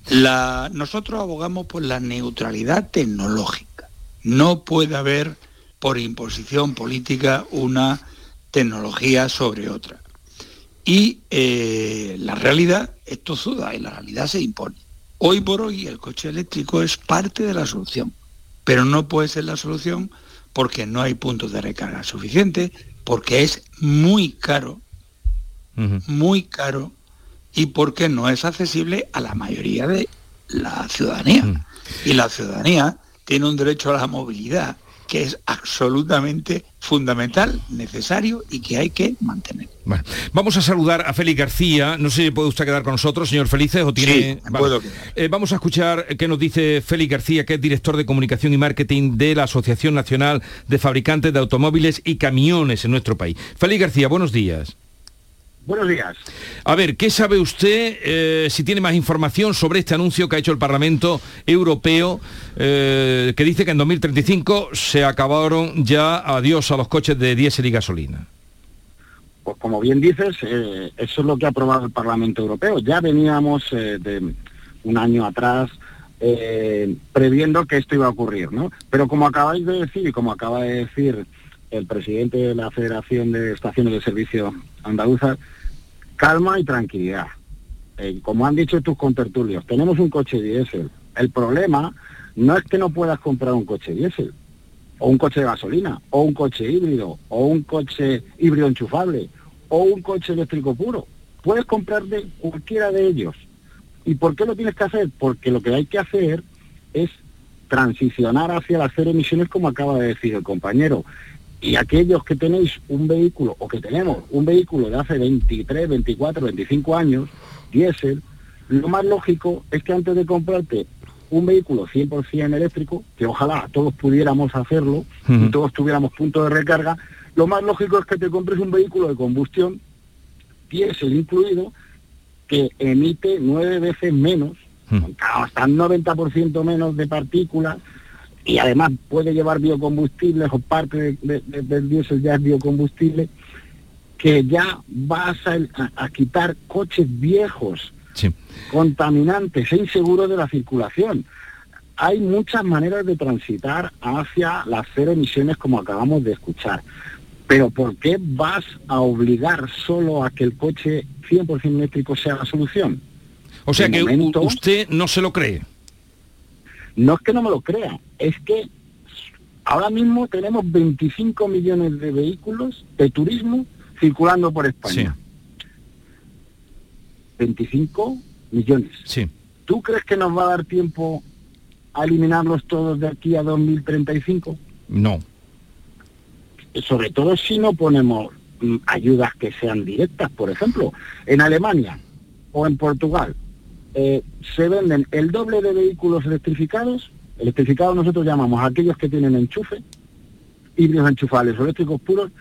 La- nosotros abogamos por la neutralidad tecnológica. No puede haber por imposición política una tecnología sobre otra. Y eh, la realidad es tozuda y la realidad se impone. Hoy por hoy el coche eléctrico es parte de la solución, pero no puede ser la solución porque no hay puntos de recarga suficientes, porque es muy caro, muy caro, y porque no es accesible a la mayoría de la ciudadanía. Y la ciudadanía tiene un derecho a la movilidad que es absolutamente fundamental, necesario y que hay que mantener. Bueno, vamos a saludar a Félix García. No sé si puede usted quedar con nosotros, señor Felices, o tiene... Sí, puedo eh, vamos a escuchar qué nos dice Félix García, que es director de comunicación y marketing de la Asociación Nacional de Fabricantes de Automóviles y Camiones en nuestro país. Félix García, buenos días. Buenos días. A ver, ¿qué sabe usted, eh, si tiene más información sobre este anuncio que ha hecho el Parlamento Europeo, eh, que dice que en 2035 se acabaron ya adiós a los coches de diésel y gasolina? Pues como bien dices, eh, eso es lo que ha aprobado el Parlamento Europeo. Ya veníamos de un año atrás previendo que esto iba a ocurrir, ¿no? Pero como acabáis de decir y como acaba de decir el presidente de la Federación de Estaciones de Servicio Andaluza, calma y tranquilidad. Eh, como han dicho tus contertulios, tenemos un coche diésel. El problema no es que no puedas comprar un coche diésel, o un coche de gasolina, o un coche híbrido, o un coche híbrido enchufable, o un coche eléctrico puro. Puedes comprar de cualquiera de ellos. ¿Y por qué lo tienes que hacer? Porque lo que hay que hacer es transicionar hacia las cero emisiones como acaba de decir el compañero. Y aquellos que tenéis un vehículo o que tenemos un vehículo de hace 23, 24, 25 años, diésel, lo más lógico es que antes de comprarte un vehículo 100% eléctrico, que ojalá todos pudiéramos hacerlo y todos tuviéramos puntos de recarga, lo más lógico es que te compres un vehículo de combustión, diésel incluido, que emite nueve veces menos, hasta el 90% menos de partículas, y además puede llevar biocombustibles o parte del diésel ya es biocombustible, que ya vas a, quitar coches viejos, contaminantes e inseguros de la circulación. Hay muchas maneras de transitar hacia las cero emisiones como acabamos de escuchar. Pero ¿por qué vas a obligar solo a que el coche 100% eléctrico sea la solución? O sea que usted no se lo cree. No es que no me lo crea, es que ahora mismo tenemos 25 millones de vehículos de turismo circulando por España. 25 millones. Sí. ¿Tú crees que nos va a dar tiempo a eliminarlos todos de aquí a 2035? No. Sobre todo si no ponemos mm, ayudas que sean directas, por ejemplo, en Alemania o en Portugal eh, se venden el doble de vehículos electrificados, electrificados nosotros llamamos aquellos que tienen enchufe, híbridos enchufables o eléctricos puros,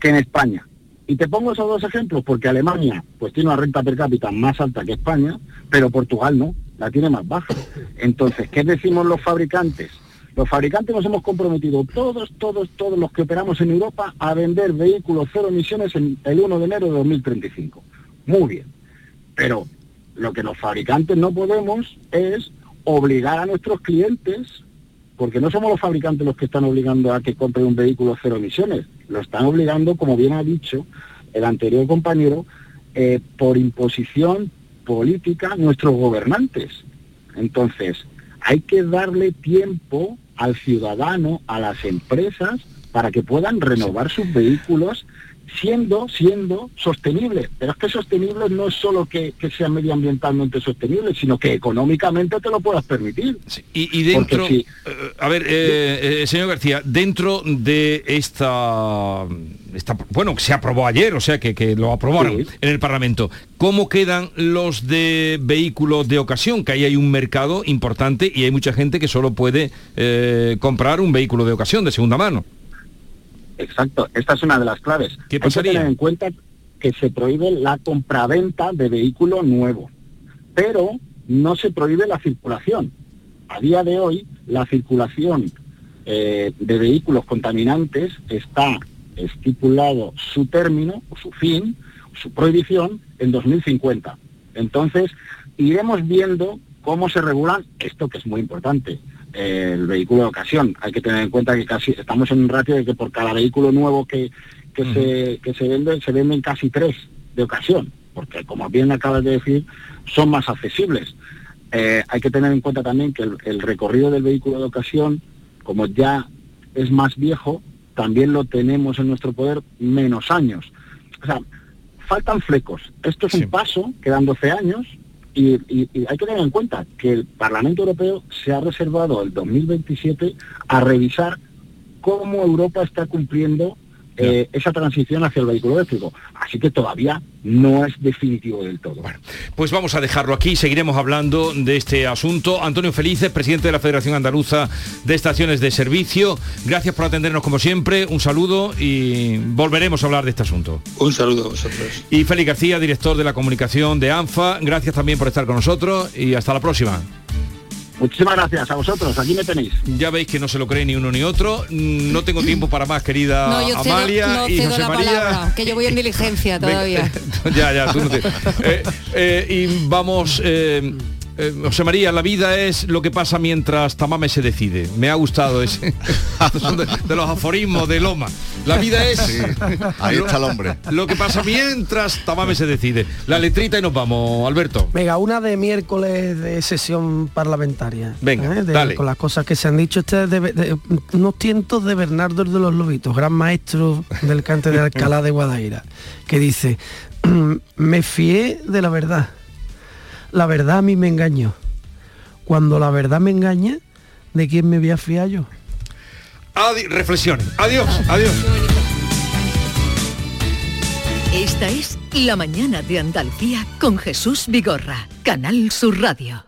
que en España. Y te pongo esos dos ejemplos porque Alemania pues tiene una renta per cápita más alta que España, pero Portugal no, la tiene más baja. Entonces, ¿qué decimos los fabricantes? Los fabricantes nos hemos comprometido, todos, todos, todos los que operamos en Europa, a vender vehículos cero emisiones en el 1 de enero de 2035. Muy bien. Pero lo que los fabricantes no podemos es obligar a nuestros clientes, porque no somos los fabricantes los que están obligando a que compren un vehículo cero emisiones, lo están obligando, como bien ha dicho el anterior compañero, eh, por imposición política nuestros gobernantes. Entonces, hay que darle tiempo al ciudadano, a las empresas, para que puedan renovar sus vehículos siendo, siendo sostenible. Pero es que sostenible no es solo que, sea medioambientalmente sostenible, sino que económicamente te lo puedas permitir. Y, dentro, eh, a ver, eh, eh, señor García, dentro de esta, esta, bueno, que se aprobó ayer, o sea que, que lo aprobaron en el Parlamento, ¿cómo quedan los de vehículos de ocasión? Que ahí hay un mercado importante y hay mucha gente que solo puede comprar un vehículo de ocasión, de segunda mano. Exacto, esta es una de las claves. ¿Qué Hay que tener en cuenta que se prohíbe la compraventa de vehículo nuevo, pero no se prohíbe la circulación. A día de hoy, la circulación eh, de vehículos contaminantes está estipulado su término, su fin, su prohibición en 2050. Entonces, iremos viendo cómo se regulan esto que es muy importante, el vehículo de ocasión. Hay que tener en cuenta que casi estamos en un ratio de que por cada vehículo nuevo que, que, se, que se venden, se venden casi tres de ocasión, porque como bien acabas de decir, son más accesibles. Eh, hay que tener en cuenta también que el, recorrido del vehículo de ocasión, como ya es más viejo, también lo tenemos en nuestro poder menos años. O sea, faltan flecos. Esto es un paso, quedan 12 años, y, hay que tener en cuenta que el Parlamento Europeo se ha reservado el 2027 a revisar cómo Europa está cumpliendo eh, esa transición hacia el vehículo eléctrico. Así que todavía no es definitivo del todo. pues vamos a dejarlo aquí, seguiremos hablando de este asunto. Antonio Felices, presidente de la Federación Andaluza de Estaciones de Servicio, gracias por atendernos como siempre, un saludo y volveremos a hablar de este asunto. Un saludo a vosotros. Y Félix García, director de la comunicación de ANFA, gracias también por estar con nosotros y hasta la próxima. Muchísimas gracias a vosotros, aquí me tenéis. Ya veis que no se lo cree ni uno ni otro. No tengo tiempo para más, querida Amalia y José María. que yo voy en diligencia todavía. ya, ya, tú no te... Eh, eh, y vamos... Eh, eh, José María, la vida es lo que pasa mientras Tamame se decide. Me ha gustado ese. de, los aforismos de Loma. La vida es... ahí está el hombre. Lo que pasa mientras Tamame se decide. La letrita y nos vamos, Alberto. Venga, una de miércoles de sesión parlamentaria. Venga, ¿eh? Con las cosas que se han dicho. Este de, unos tientos de Bernardo de los Lobitos, gran maestro del cante de Alcalá de Guadaira, que dice, me fié de la verdad la verdad a mí me engañó. Cuando la verdad me engaña, ¿de quién me voy a fiar yo? Reflexión. Adiós, adiós. Esta es La Mañana de Andalucía con Jesús Vigorra, Canal Sur Radio.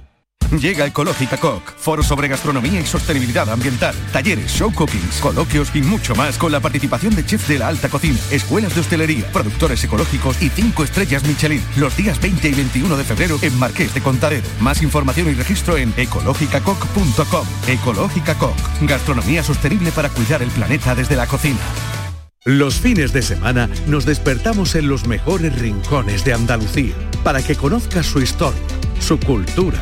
Llega Ecológica Coc, foro sobre gastronomía y sostenibilidad ambiental, talleres, show cookings, coloquios y mucho más con la participación de chefs de la alta cocina, escuelas de hostelería, productores ecológicos y cinco estrellas Michelin, los días 20 y 21 de febrero en Marqués de Contadero. Más información y registro en ecológicacoc.com. Ecológica Coc, gastronomía sostenible para cuidar el planeta desde la cocina. Los fines de semana nos despertamos en los mejores rincones de Andalucía para que conozcas su historia, su cultura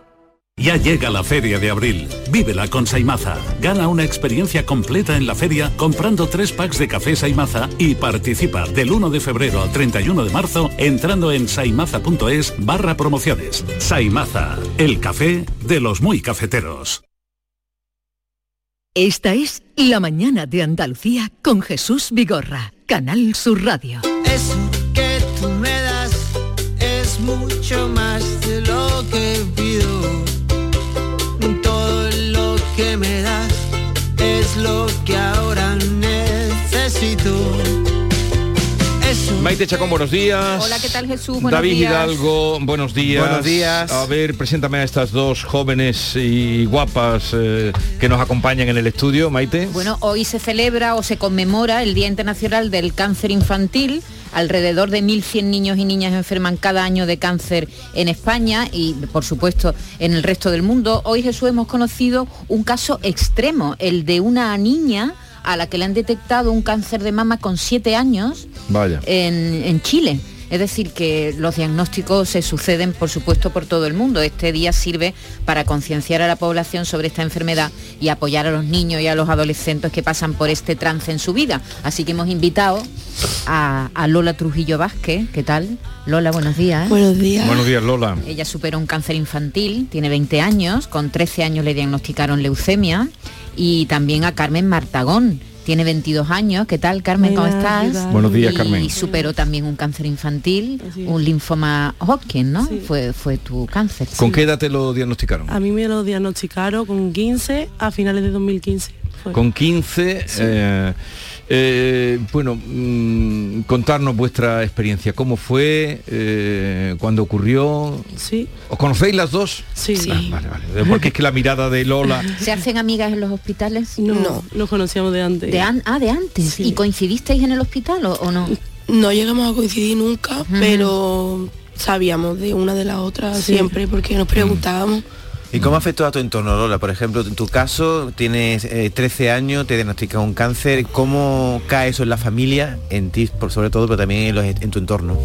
Ya llega la feria de abril. Vívela con Saimaza. Gana una experiencia completa en la feria comprando tres packs de café Saimaza y participa del 1 de febrero al 31 de marzo entrando en saimaza.es barra promociones. Saimaza, el café de los muy cafeteros. Esta es La Mañana de Andalucía con Jesús Vigorra, Canal Sur Radio. Eso que tú me das es mucho más de lo que pido necesito. Maite Maite Chacón, buenos días. Hola, ¿qué tal Jesús? Buenos David días. Hidalgo, buenos días. Buenos días. A ver, preséntame a estas dos jóvenes y guapas eh, que nos acompañan en el estudio, Maite. Bueno, hoy se celebra o se conmemora el Día Internacional del Cáncer Infantil. Alrededor de 1.100 niños y niñas enferman cada año de cáncer en España y, por supuesto, en el resto del mundo. Hoy, Jesús, hemos conocido un caso extremo, el de una niña a la que le han detectado un cáncer de mama con 7 años Vaya. en, en Chile. Es decir, que los diagnósticos se suceden, por supuesto, por todo el mundo. Este día sirve para concienciar a la población sobre esta enfermedad y apoyar a los niños y a los adolescentes que pasan por este trance en su vida. Así que hemos invitado a, a Lola Trujillo Vázquez. ¿Qué tal? Lola, buenos días. Buenos días. Buenos días, Lola. Ella superó un cáncer infantil, tiene 20 años, con 13 años le diagnosticaron leucemia y también a Carmen Martagón. Tiene 22 años. ¿Qué tal, Carmen? ¿Cómo estás? Buenos días, Y Carmen. superó también un cáncer infantil, un linfoma Hodgkin, ¿no? Fue, fue tu cáncer. ¿Con qué edad te lo diagnosticaron? A mí me lo diagnosticaron con 15 a finales de 2015. fue. Con 15. eh, eh, bueno, mm, contarnos vuestra experiencia. ¿Cómo fue? Eh, ¿Cuándo ocurrió? Sí. ¿Os conocéis las dos? Sí. Ah, vale, vale. Porque es que la mirada de Lola... ¿Se hacen amigas en los hospitales? No, nos conocíamos de antes. De an- ah, de antes. ¿Y coincidisteis en el hospital o, o no? No llegamos a coincidir nunca, pero sabíamos de una de las otras Sí. siempre porque nos preguntábamos. ¿Y cómo afectó a tu entorno, Lola? Por ejemplo, en tu caso, tienes eh, 13 años, te diagnostican un cáncer. ¿Cómo cae eso en la familia, en ti por sobre todo, pero también en, en tu entorno?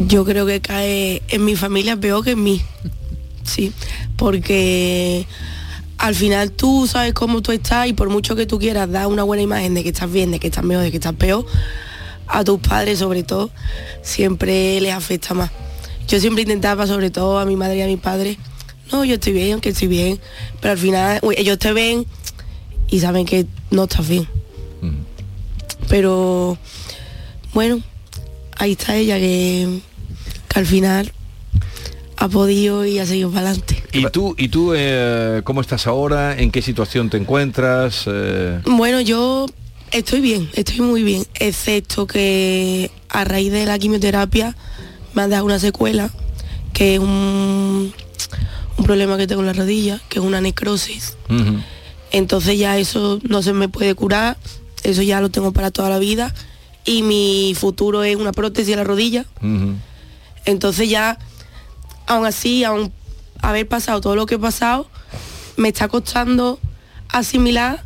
Yo creo que cae en mi familia peor que en mí. Sí, porque al final tú sabes cómo tú estás y por mucho que tú quieras dar una buena imagen de que estás bien, de que estás mejor, de que estás peor, a tus padres sobre todo, siempre les afecta más. Yo siempre intentaba, sobre todo a mi madre y a mi padre, no, yo estoy bien, que estoy bien, pero al final uy, ellos te ven y saben que no estás bien. Pero bueno, ahí está ella que, que al final ha podido y ha seguido para adelante. ¿Y tú, y tú eh, cómo estás ahora? ¿En qué situación te encuentras? Eh, Bueno, yo estoy bien, estoy muy bien, excepto que a raíz de la quimioterapia me han dado una secuela, que es un, un problema que tengo en la rodilla, que es una necrosis. Entonces ya eso no se me puede curar, eso ya lo tengo para toda la vida. Y mi futuro es una prótesis en la rodilla. Entonces ya, aún así, aún haber pasado todo lo que he pasado, me está costando asimilar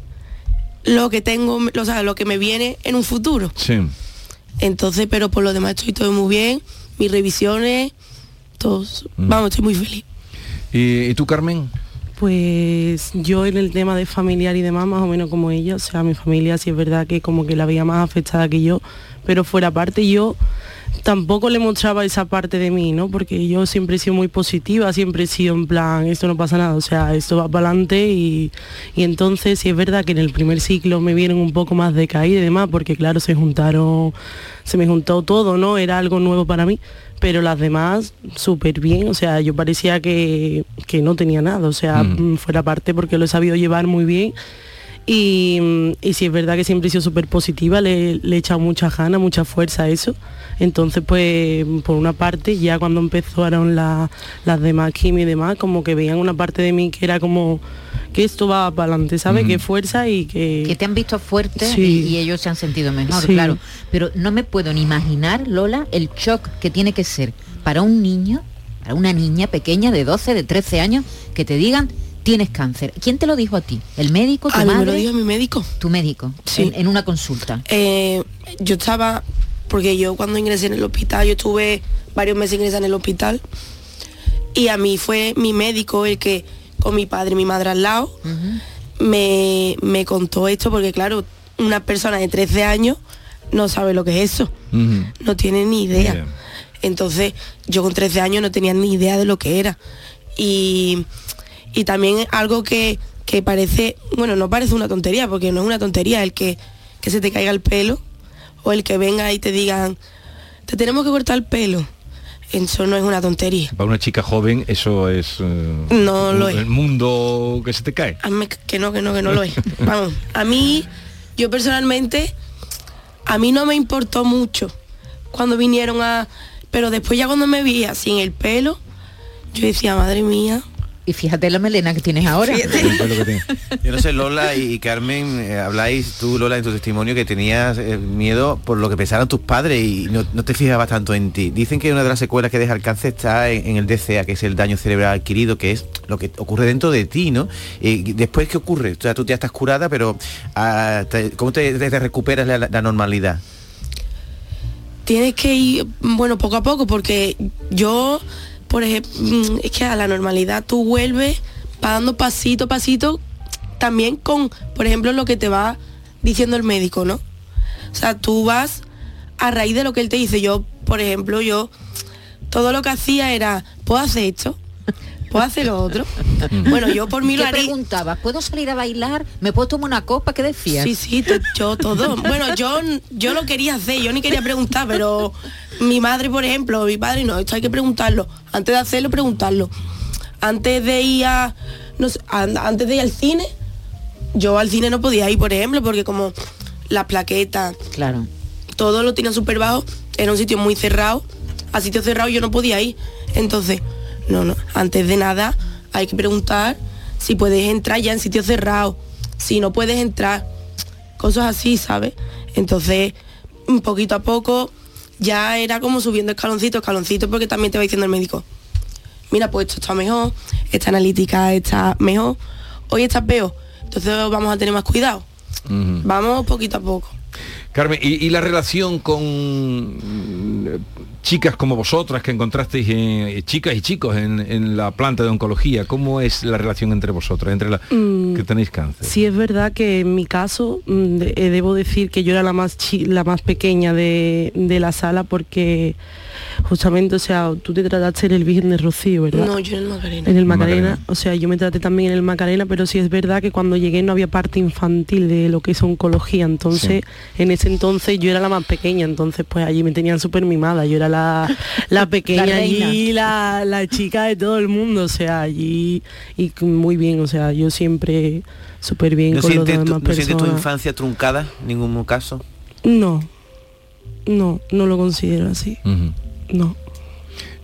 lo que tengo, o sea, lo que me viene en un futuro. Sí. Entonces, pero por lo demás estoy todo muy bien, mis revisiones, todos, vamos, estoy muy feliz. ¿Y, tú, Carmen? Pues yo en el tema de familiar y demás, más o menos como ella, o sea, mi familia sí es verdad que como que la veía más afectada que yo, pero fuera parte yo tampoco le mostraba esa parte de mí, ¿no? Porque yo siempre he sido muy positiva, siempre he sido en plan, esto no pasa nada, o sea, esto va para adelante y, y entonces sí es verdad que en el primer ciclo me vienen un poco más de caída y demás, porque claro, se juntaron, se me juntó todo, ¿no? Era algo nuevo para mí, pero las demás súper bien, o sea, yo parecía que, que no tenía nada, o sea, mm, fuera parte porque lo he sabido llevar muy bien. Y, y sí es verdad que siempre he sido súper positiva, le, le he echado mucha gana, mucha fuerza a eso. Entonces, pues, por una parte, ya cuando empezaron la- las demás quimio y demás, como que veían una parte de mí que era como que esto va para adelante, ¿sabes? Que fuerza y que... Que te han visto fuerte Sí. y, y ellos se han sentido mejor, Sí. claro. Pero no me puedo ni imaginar, Lola, el shock que tiene que ser para un niño, para una niña pequeña de 12, de 13 años, que te digan tienes cáncer. ¿Quién te lo dijo a ti? ¿El médico? ¿Tu A mí me madre? lo dijo mi médico. Tu médico. Sí. En, en una consulta. Eh, yo estaba, porque yo cuando ingresé en el hospital, yo estuve varios meses ingresada en el hospital y a mí fue mi médico el que, con mi padre y mi madre al lado, me, me contó esto porque claro, una persona de 13 años no sabe lo que es eso, no tiene ni idea. Entonces yo con 13 años no tenía ni idea de lo que era. Y, y también algo que, que parece, bueno, no parece una tontería, porque no es una tontería el que, que se te caiga el pelo o el que venga y te digan, te tenemos que cortar el pelo. Eso no es una tontería. Para una chica joven eso es... eh, No lo es. El mundo que se te cae. Mí que no, que no, que no lo es. Vamos, a mí, yo personalmente, a mí no me importó mucho, cuando vinieron a... Pero después ya cuando me vi así en el pelo, yo decía, madre mía. Y fíjate la melena que tienes ahora. Yo no sé, Lola y Carmen, eh, habláis tú, Lola, en tu testimonio que tenías eh, miedo por lo que pensaran tus padres y no, no te fijabas tanto en ti. Dicen que una de las secuelas que deja el cáncer está en, en el DCA, que es el daño cerebral adquirido, que es lo que ocurre dentro de ti, ¿no? Y después, ¿qué ocurre? O sea, tú ya estás curada, pero ah, te- ¿cómo te, te recuperas la, la normalidad? tienes que ir, bueno, poco a poco, porque yo, por ejemplo, mm, es que a la normalidad tú vuelves va dando pasito a pasito, también con, por ejemplo, lo que te va diciendo el médico, ¿no? O sea, tú vas a raíz de lo que él te dice. Yo, por ejemplo, yo, todo lo que hacía era, ¿puedo hacer esto? ¿Puedo hacer lo otro? Bueno, yo por mí lo ¿Qué haría. preguntabas? ¿Puedo salir a bailar? ¿Me puedo tomar una copa? ¿Qué decías? Sí, sí, yo todo. Bueno, yo, yo lo quería hacer, yo ni quería preguntar, pero mi madre, por ejemplo, mi padre, no, esto hay que preguntarlo. Antes de hacerlo, preguntarlo. Antes de ir a, no sé, an- antes de ir al cine, yo al cine no podía ir, por ejemplo, porque como las plaquetas, claro. todo lo tenía súper bajo, era un sitio muy cerrado, a sitio cerrado yo no podía ir. Entonces, no, no, antes de nada hay que preguntar si puedes entrar ya en sitio cerrado, si no puedes entrar, cosas así, ¿sabes? Entonces, un poquito a poco ya era como subiendo escaloncito, escaloncito, porque también te va diciendo el médico, mira, pues esto está mejor, esta analítica está mejor, hoy está peor, entonces vamos a tener más cuidado. Vamos poquito a poco. Carmen, ¿y, y la relación con mm, chicas como vosotras que encontrasteis, eh, chicas y chicos en, en la planta de oncología? ¿Cómo es la relación entre vosotras, entre la Mm, que tenéis cáncer? Sí es verdad que en mi caso mm, de- eh, debo decir que yo era la más chi- la más pequeña de, de la sala porque justamente, o sea, tú te trataste en el Virgen de Rocío, ¿verdad? No, yo en el Macarena. En el Macarena, Macarena. o sea, yo me traté también en el Macarena, pero sí es verdad que cuando llegué no había parte infantil de lo que es oncología, entonces en ese entonces yo era la más pequeña, entonces pues allí me tenían súper mimada, yo era la, la pequeña La allí, la, la chica de todo el mundo, o sea, allí y muy bien, o sea, yo siempre súper bien ¿No con los tu, demás no sientes tu personas. infancia truncada en ningún caso? No, no, no lo considero así. No.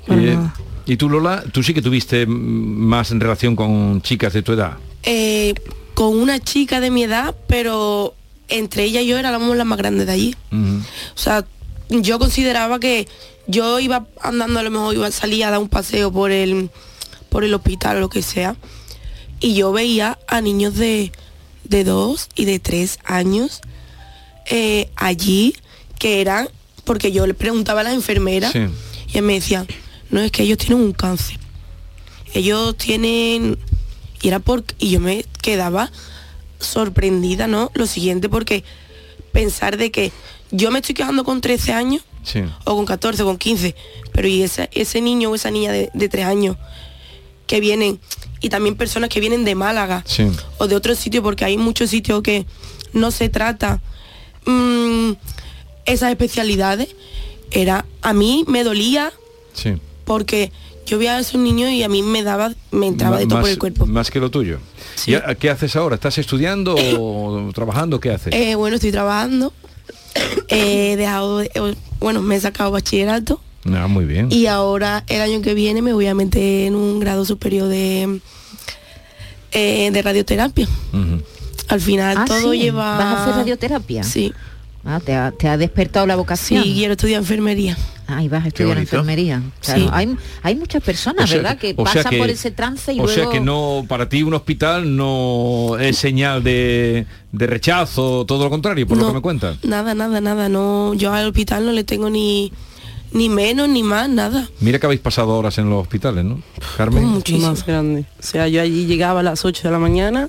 Para Eh, nada. y tú, Lola, tú sí que tuviste más en relación con chicas de tu edad. Eh, con una chica de mi edad, pero entre ella y yo éramos las más grandes de allí. O sea, yo consideraba que yo iba andando, a lo mejor iba a salir a dar un paseo por el, por el hospital o lo que sea, y yo veía a niños de, de dos y de tres años eh, allí que eran, porque yo le preguntaba a las enfermeras Sí. y me decían, no es que ellos tienen un cáncer. Ellos tienen. Y era por. Y yo me quedaba sorprendida, ¿no? Lo siguiente, porque pensar de que yo me estoy quejando con 13 años, Sí. o con 14, con 15, pero y ese, ese niño o esa niña de, de 3 años que vienen, y también personas que vienen de Málaga Sí. o de otros sitios, porque hay muchos sitios que no se trata mm, esas especialidades, era, a mí me dolía Sí. porque yo veía a esos niños y a mí me daba, me entraba de todo por el cuerpo. Más que lo tuyo. ¿Y a- qué haces ahora? ¿Estás estudiando o trabajando? ¿Qué haces? Eh, bueno, estoy trabajando. He dejado, de- eh, bueno, me he sacado bachillerato Ah, muy bien. y ahora el año que viene me voy a meter en un grado superior de, eh, de radioterapia. Al final Ah, todo sí. lleva... ¿Vas a hacer radioterapia? Sí. Ah, te, ha, te ha despertado la vocación. Sí, quiero estudiar enfermería. Ah, y vas a estudiar enfermería. Claro, Sí. hay, hay muchas personas, O sea ¿verdad? que- o pasan que- por ese trance y o luego... sea que no, para ti un hospital no es señal de, de rechazo, todo lo contrario, por lo que me cuentas. Nada, nada, nada. No, yo al hospital no le tengo ni, ni menos ni más, nada. Mira que habéis pasado horas en los hospitales, ¿no? Carmen. Lo más grande. O sea, yo allí llegaba a las 8 de la mañana,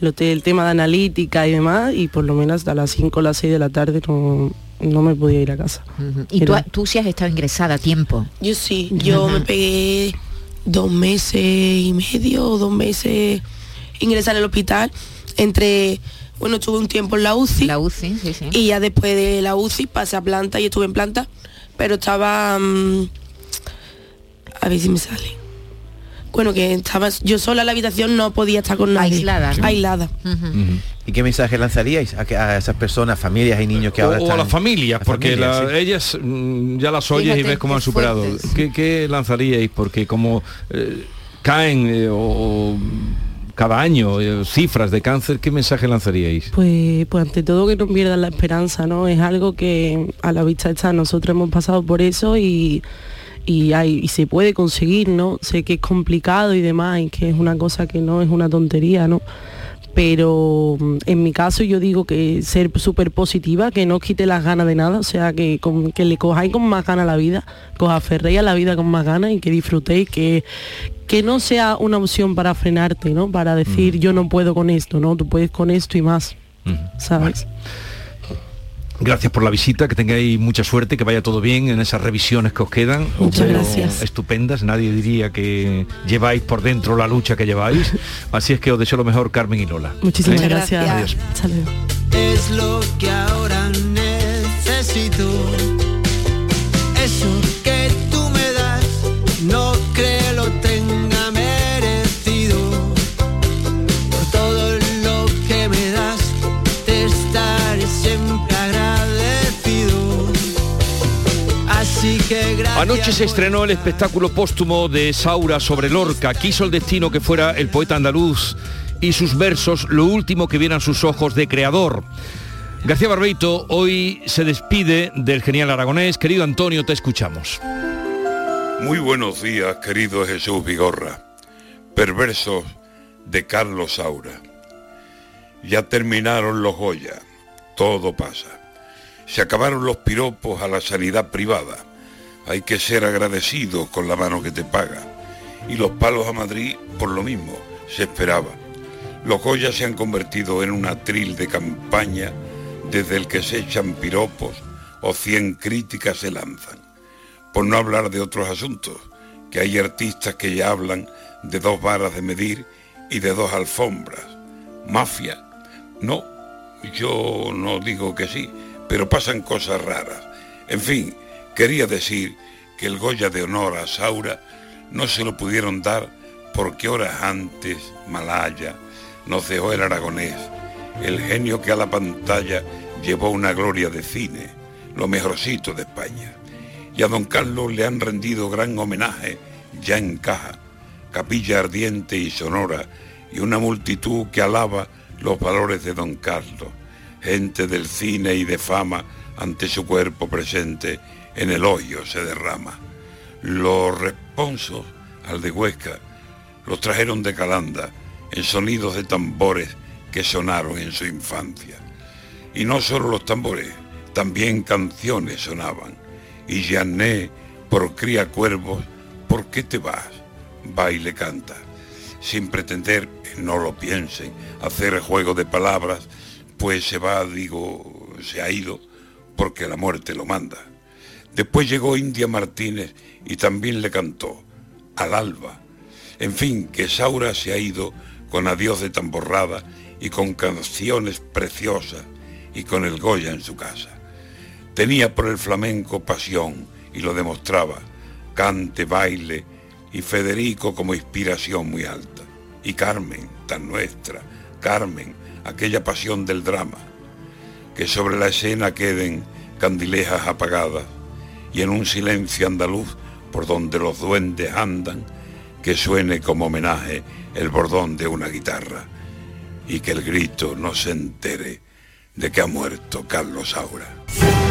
lo te- el tema de analítica y demás, y por lo menos hasta las 5 o las 6 de la tarde no, no me podía ir a casa. Y tú, Era- tú sí has estado ingresada a tiempo. Yo sí, yo me pegué dos meses y medio dos meses ingresar al hospital. Entre, bueno, estuve un tiempo en la UCI. La UCI, sí, sí. Y ya después de la UCI pasé a planta y estuve en planta. Pero estaba... mm, a ver si me sale. Bueno, que estaba yo sola en la habitación, no podía estar con nadie. Aislada, ¿no? Aislada. ¿Y ¿Y qué mensaje lanzaríais a, esas personas, familias y niños que ahora o, o están... a las familias, porque familias, la- sí. ellas mm, ya las oyes y ves cómo han superado. ¿Qué, qué lanzaríais? Porque como eh, caen eh, o, o cada año eh, cifras de cáncer, ¿qué mensaje lanzaríais? Pues, pues ante todo que no pierdan la esperanza, ¿no? Es algo que a la vista está, nosotros hemos pasado por eso y, y, hay, y se puede conseguir, ¿no? Sé que es complicado y demás, y que es una cosa que no es una tontería, ¿no? Pero mm, en mi caso yo digo que ser súper positiva, que no os quite las ganas de nada, o sea, que, con- que le cojáis con más ganas la vida, que os aferréis a la vida con más ganas y que disfrutéis, que, que no sea una opción para frenarte, ¿no? Para decir yo no puedo con esto, ¿no? Tú puedes con esto y más. ¿Sabes? Gracias por la visita, que tengáis mucha suerte, que vaya todo bien en esas revisiones que os quedan. Muchas gracias. Estupendas, nadie diría que lleváis por dentro la lucha que lleváis. Así es que os deseo lo mejor, Carmen y Lola. Muchísimas ¿Eh? gracias. Adiós. Hasta luego. es lo que ahora Anoche se estrenó el espectáculo póstumo de Saura sobre Lorca. Quiso el destino que fuera el poeta andaluz y sus versos lo último que vieran sus ojos de creador. García Barbeito hoy se despide del genial aragonés. Querido Antonio, te escuchamos. Muy buenos días, querido Jesús Vigorra. Perversos de Carlos Saura. Ya terminaron los Goya. Todo pasa. Se acabaron los piropos a la sanidad privada. Hay que ser agradecido con la mano que te paga. Y los palos a Madrid por lo mismo. Se esperaba. Los Goya se han convertido en un atril de campaña desde el que se echan piropos o cien críticas se lanzan por no hablar de otros asuntos, que hay artistas que ya hablan de dos varas de medir y de dos alfombras. Mafia. No, yo no digo que sí, pero pasan cosas raras. En fin, quería decir que el Goya de honor a Saura no se lo pudieron dar porque horas antes Malaya nos dejó el aragonés, el genio que a la pantalla llevó una gloria de cine, lo mejorcito de España. Y a don Carlos le han rendido gran homenaje ya en caja, capilla ardiente y sonora y una multitud que alaba los valores de don Carlos, gente del cine y de fama ante su cuerpo presente en el hoyo se derrama. Los responsos al de Huesca los trajeron de Calanda en sonidos de tambores que sonaron en su infancia. Y no solo los tambores, también canciones sonaban y Jané, por cuervos, ¿por qué te vas? Baile canta, sin pretender, no lo piensen, hacer juego de palabras, pues se va, digo, se ha ido, porque la muerte lo manda. Después llegó India Martínez y también le cantó, al alba. En fin, que Saura se ha ido con adiós de tamborrada y con canciones preciosas y con el Goya en su casa. Tenía por el flamenco pasión y lo demostraba, cante, baile y Federico como inspiración muy alta. Y Carmen, tan nuestra, Carmen, aquella pasión del drama, que sobre la escena queden candilejas apagadas y en un silencio andaluz por donde los duendes andan, que suene como homenaje el bordón de una guitarra y que el grito no se entere de que ha muerto Carlos Saura.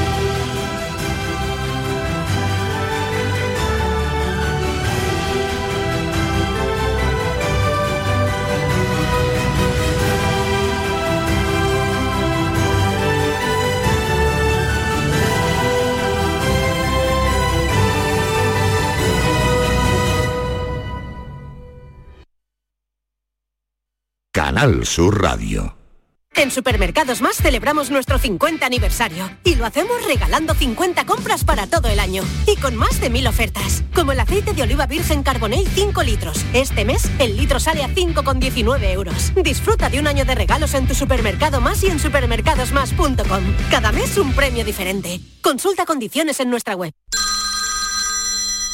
Canal Sur Radio. En Supermercados Más celebramos nuestro 50 aniversario y lo hacemos regalando 50 compras para todo el año y con más de mil ofertas, como el aceite de oliva virgen Carbonell 5 litros. Este mes el litro sale a 5,19 euros. Disfruta de un año de regalos en tu supermercado más y en supermercadosmás.com. Cada mes un premio diferente. Consulta condiciones en nuestra web.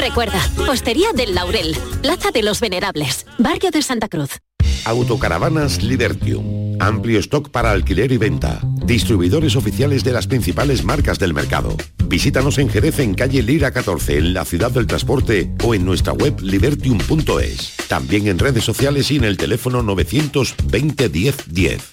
Recuerda, Hostería del Laurel, Plaza de los Venerables, Barrio de Santa Cruz. Autocaravanas Libertium. Amplio stock para alquiler y venta. Distribuidores oficiales de las principales marcas del mercado. Visítanos en Jerez en calle Lira 14 en la ciudad del transporte o en nuestra web libertium.es. También en redes sociales y en el teléfono 920 10 10.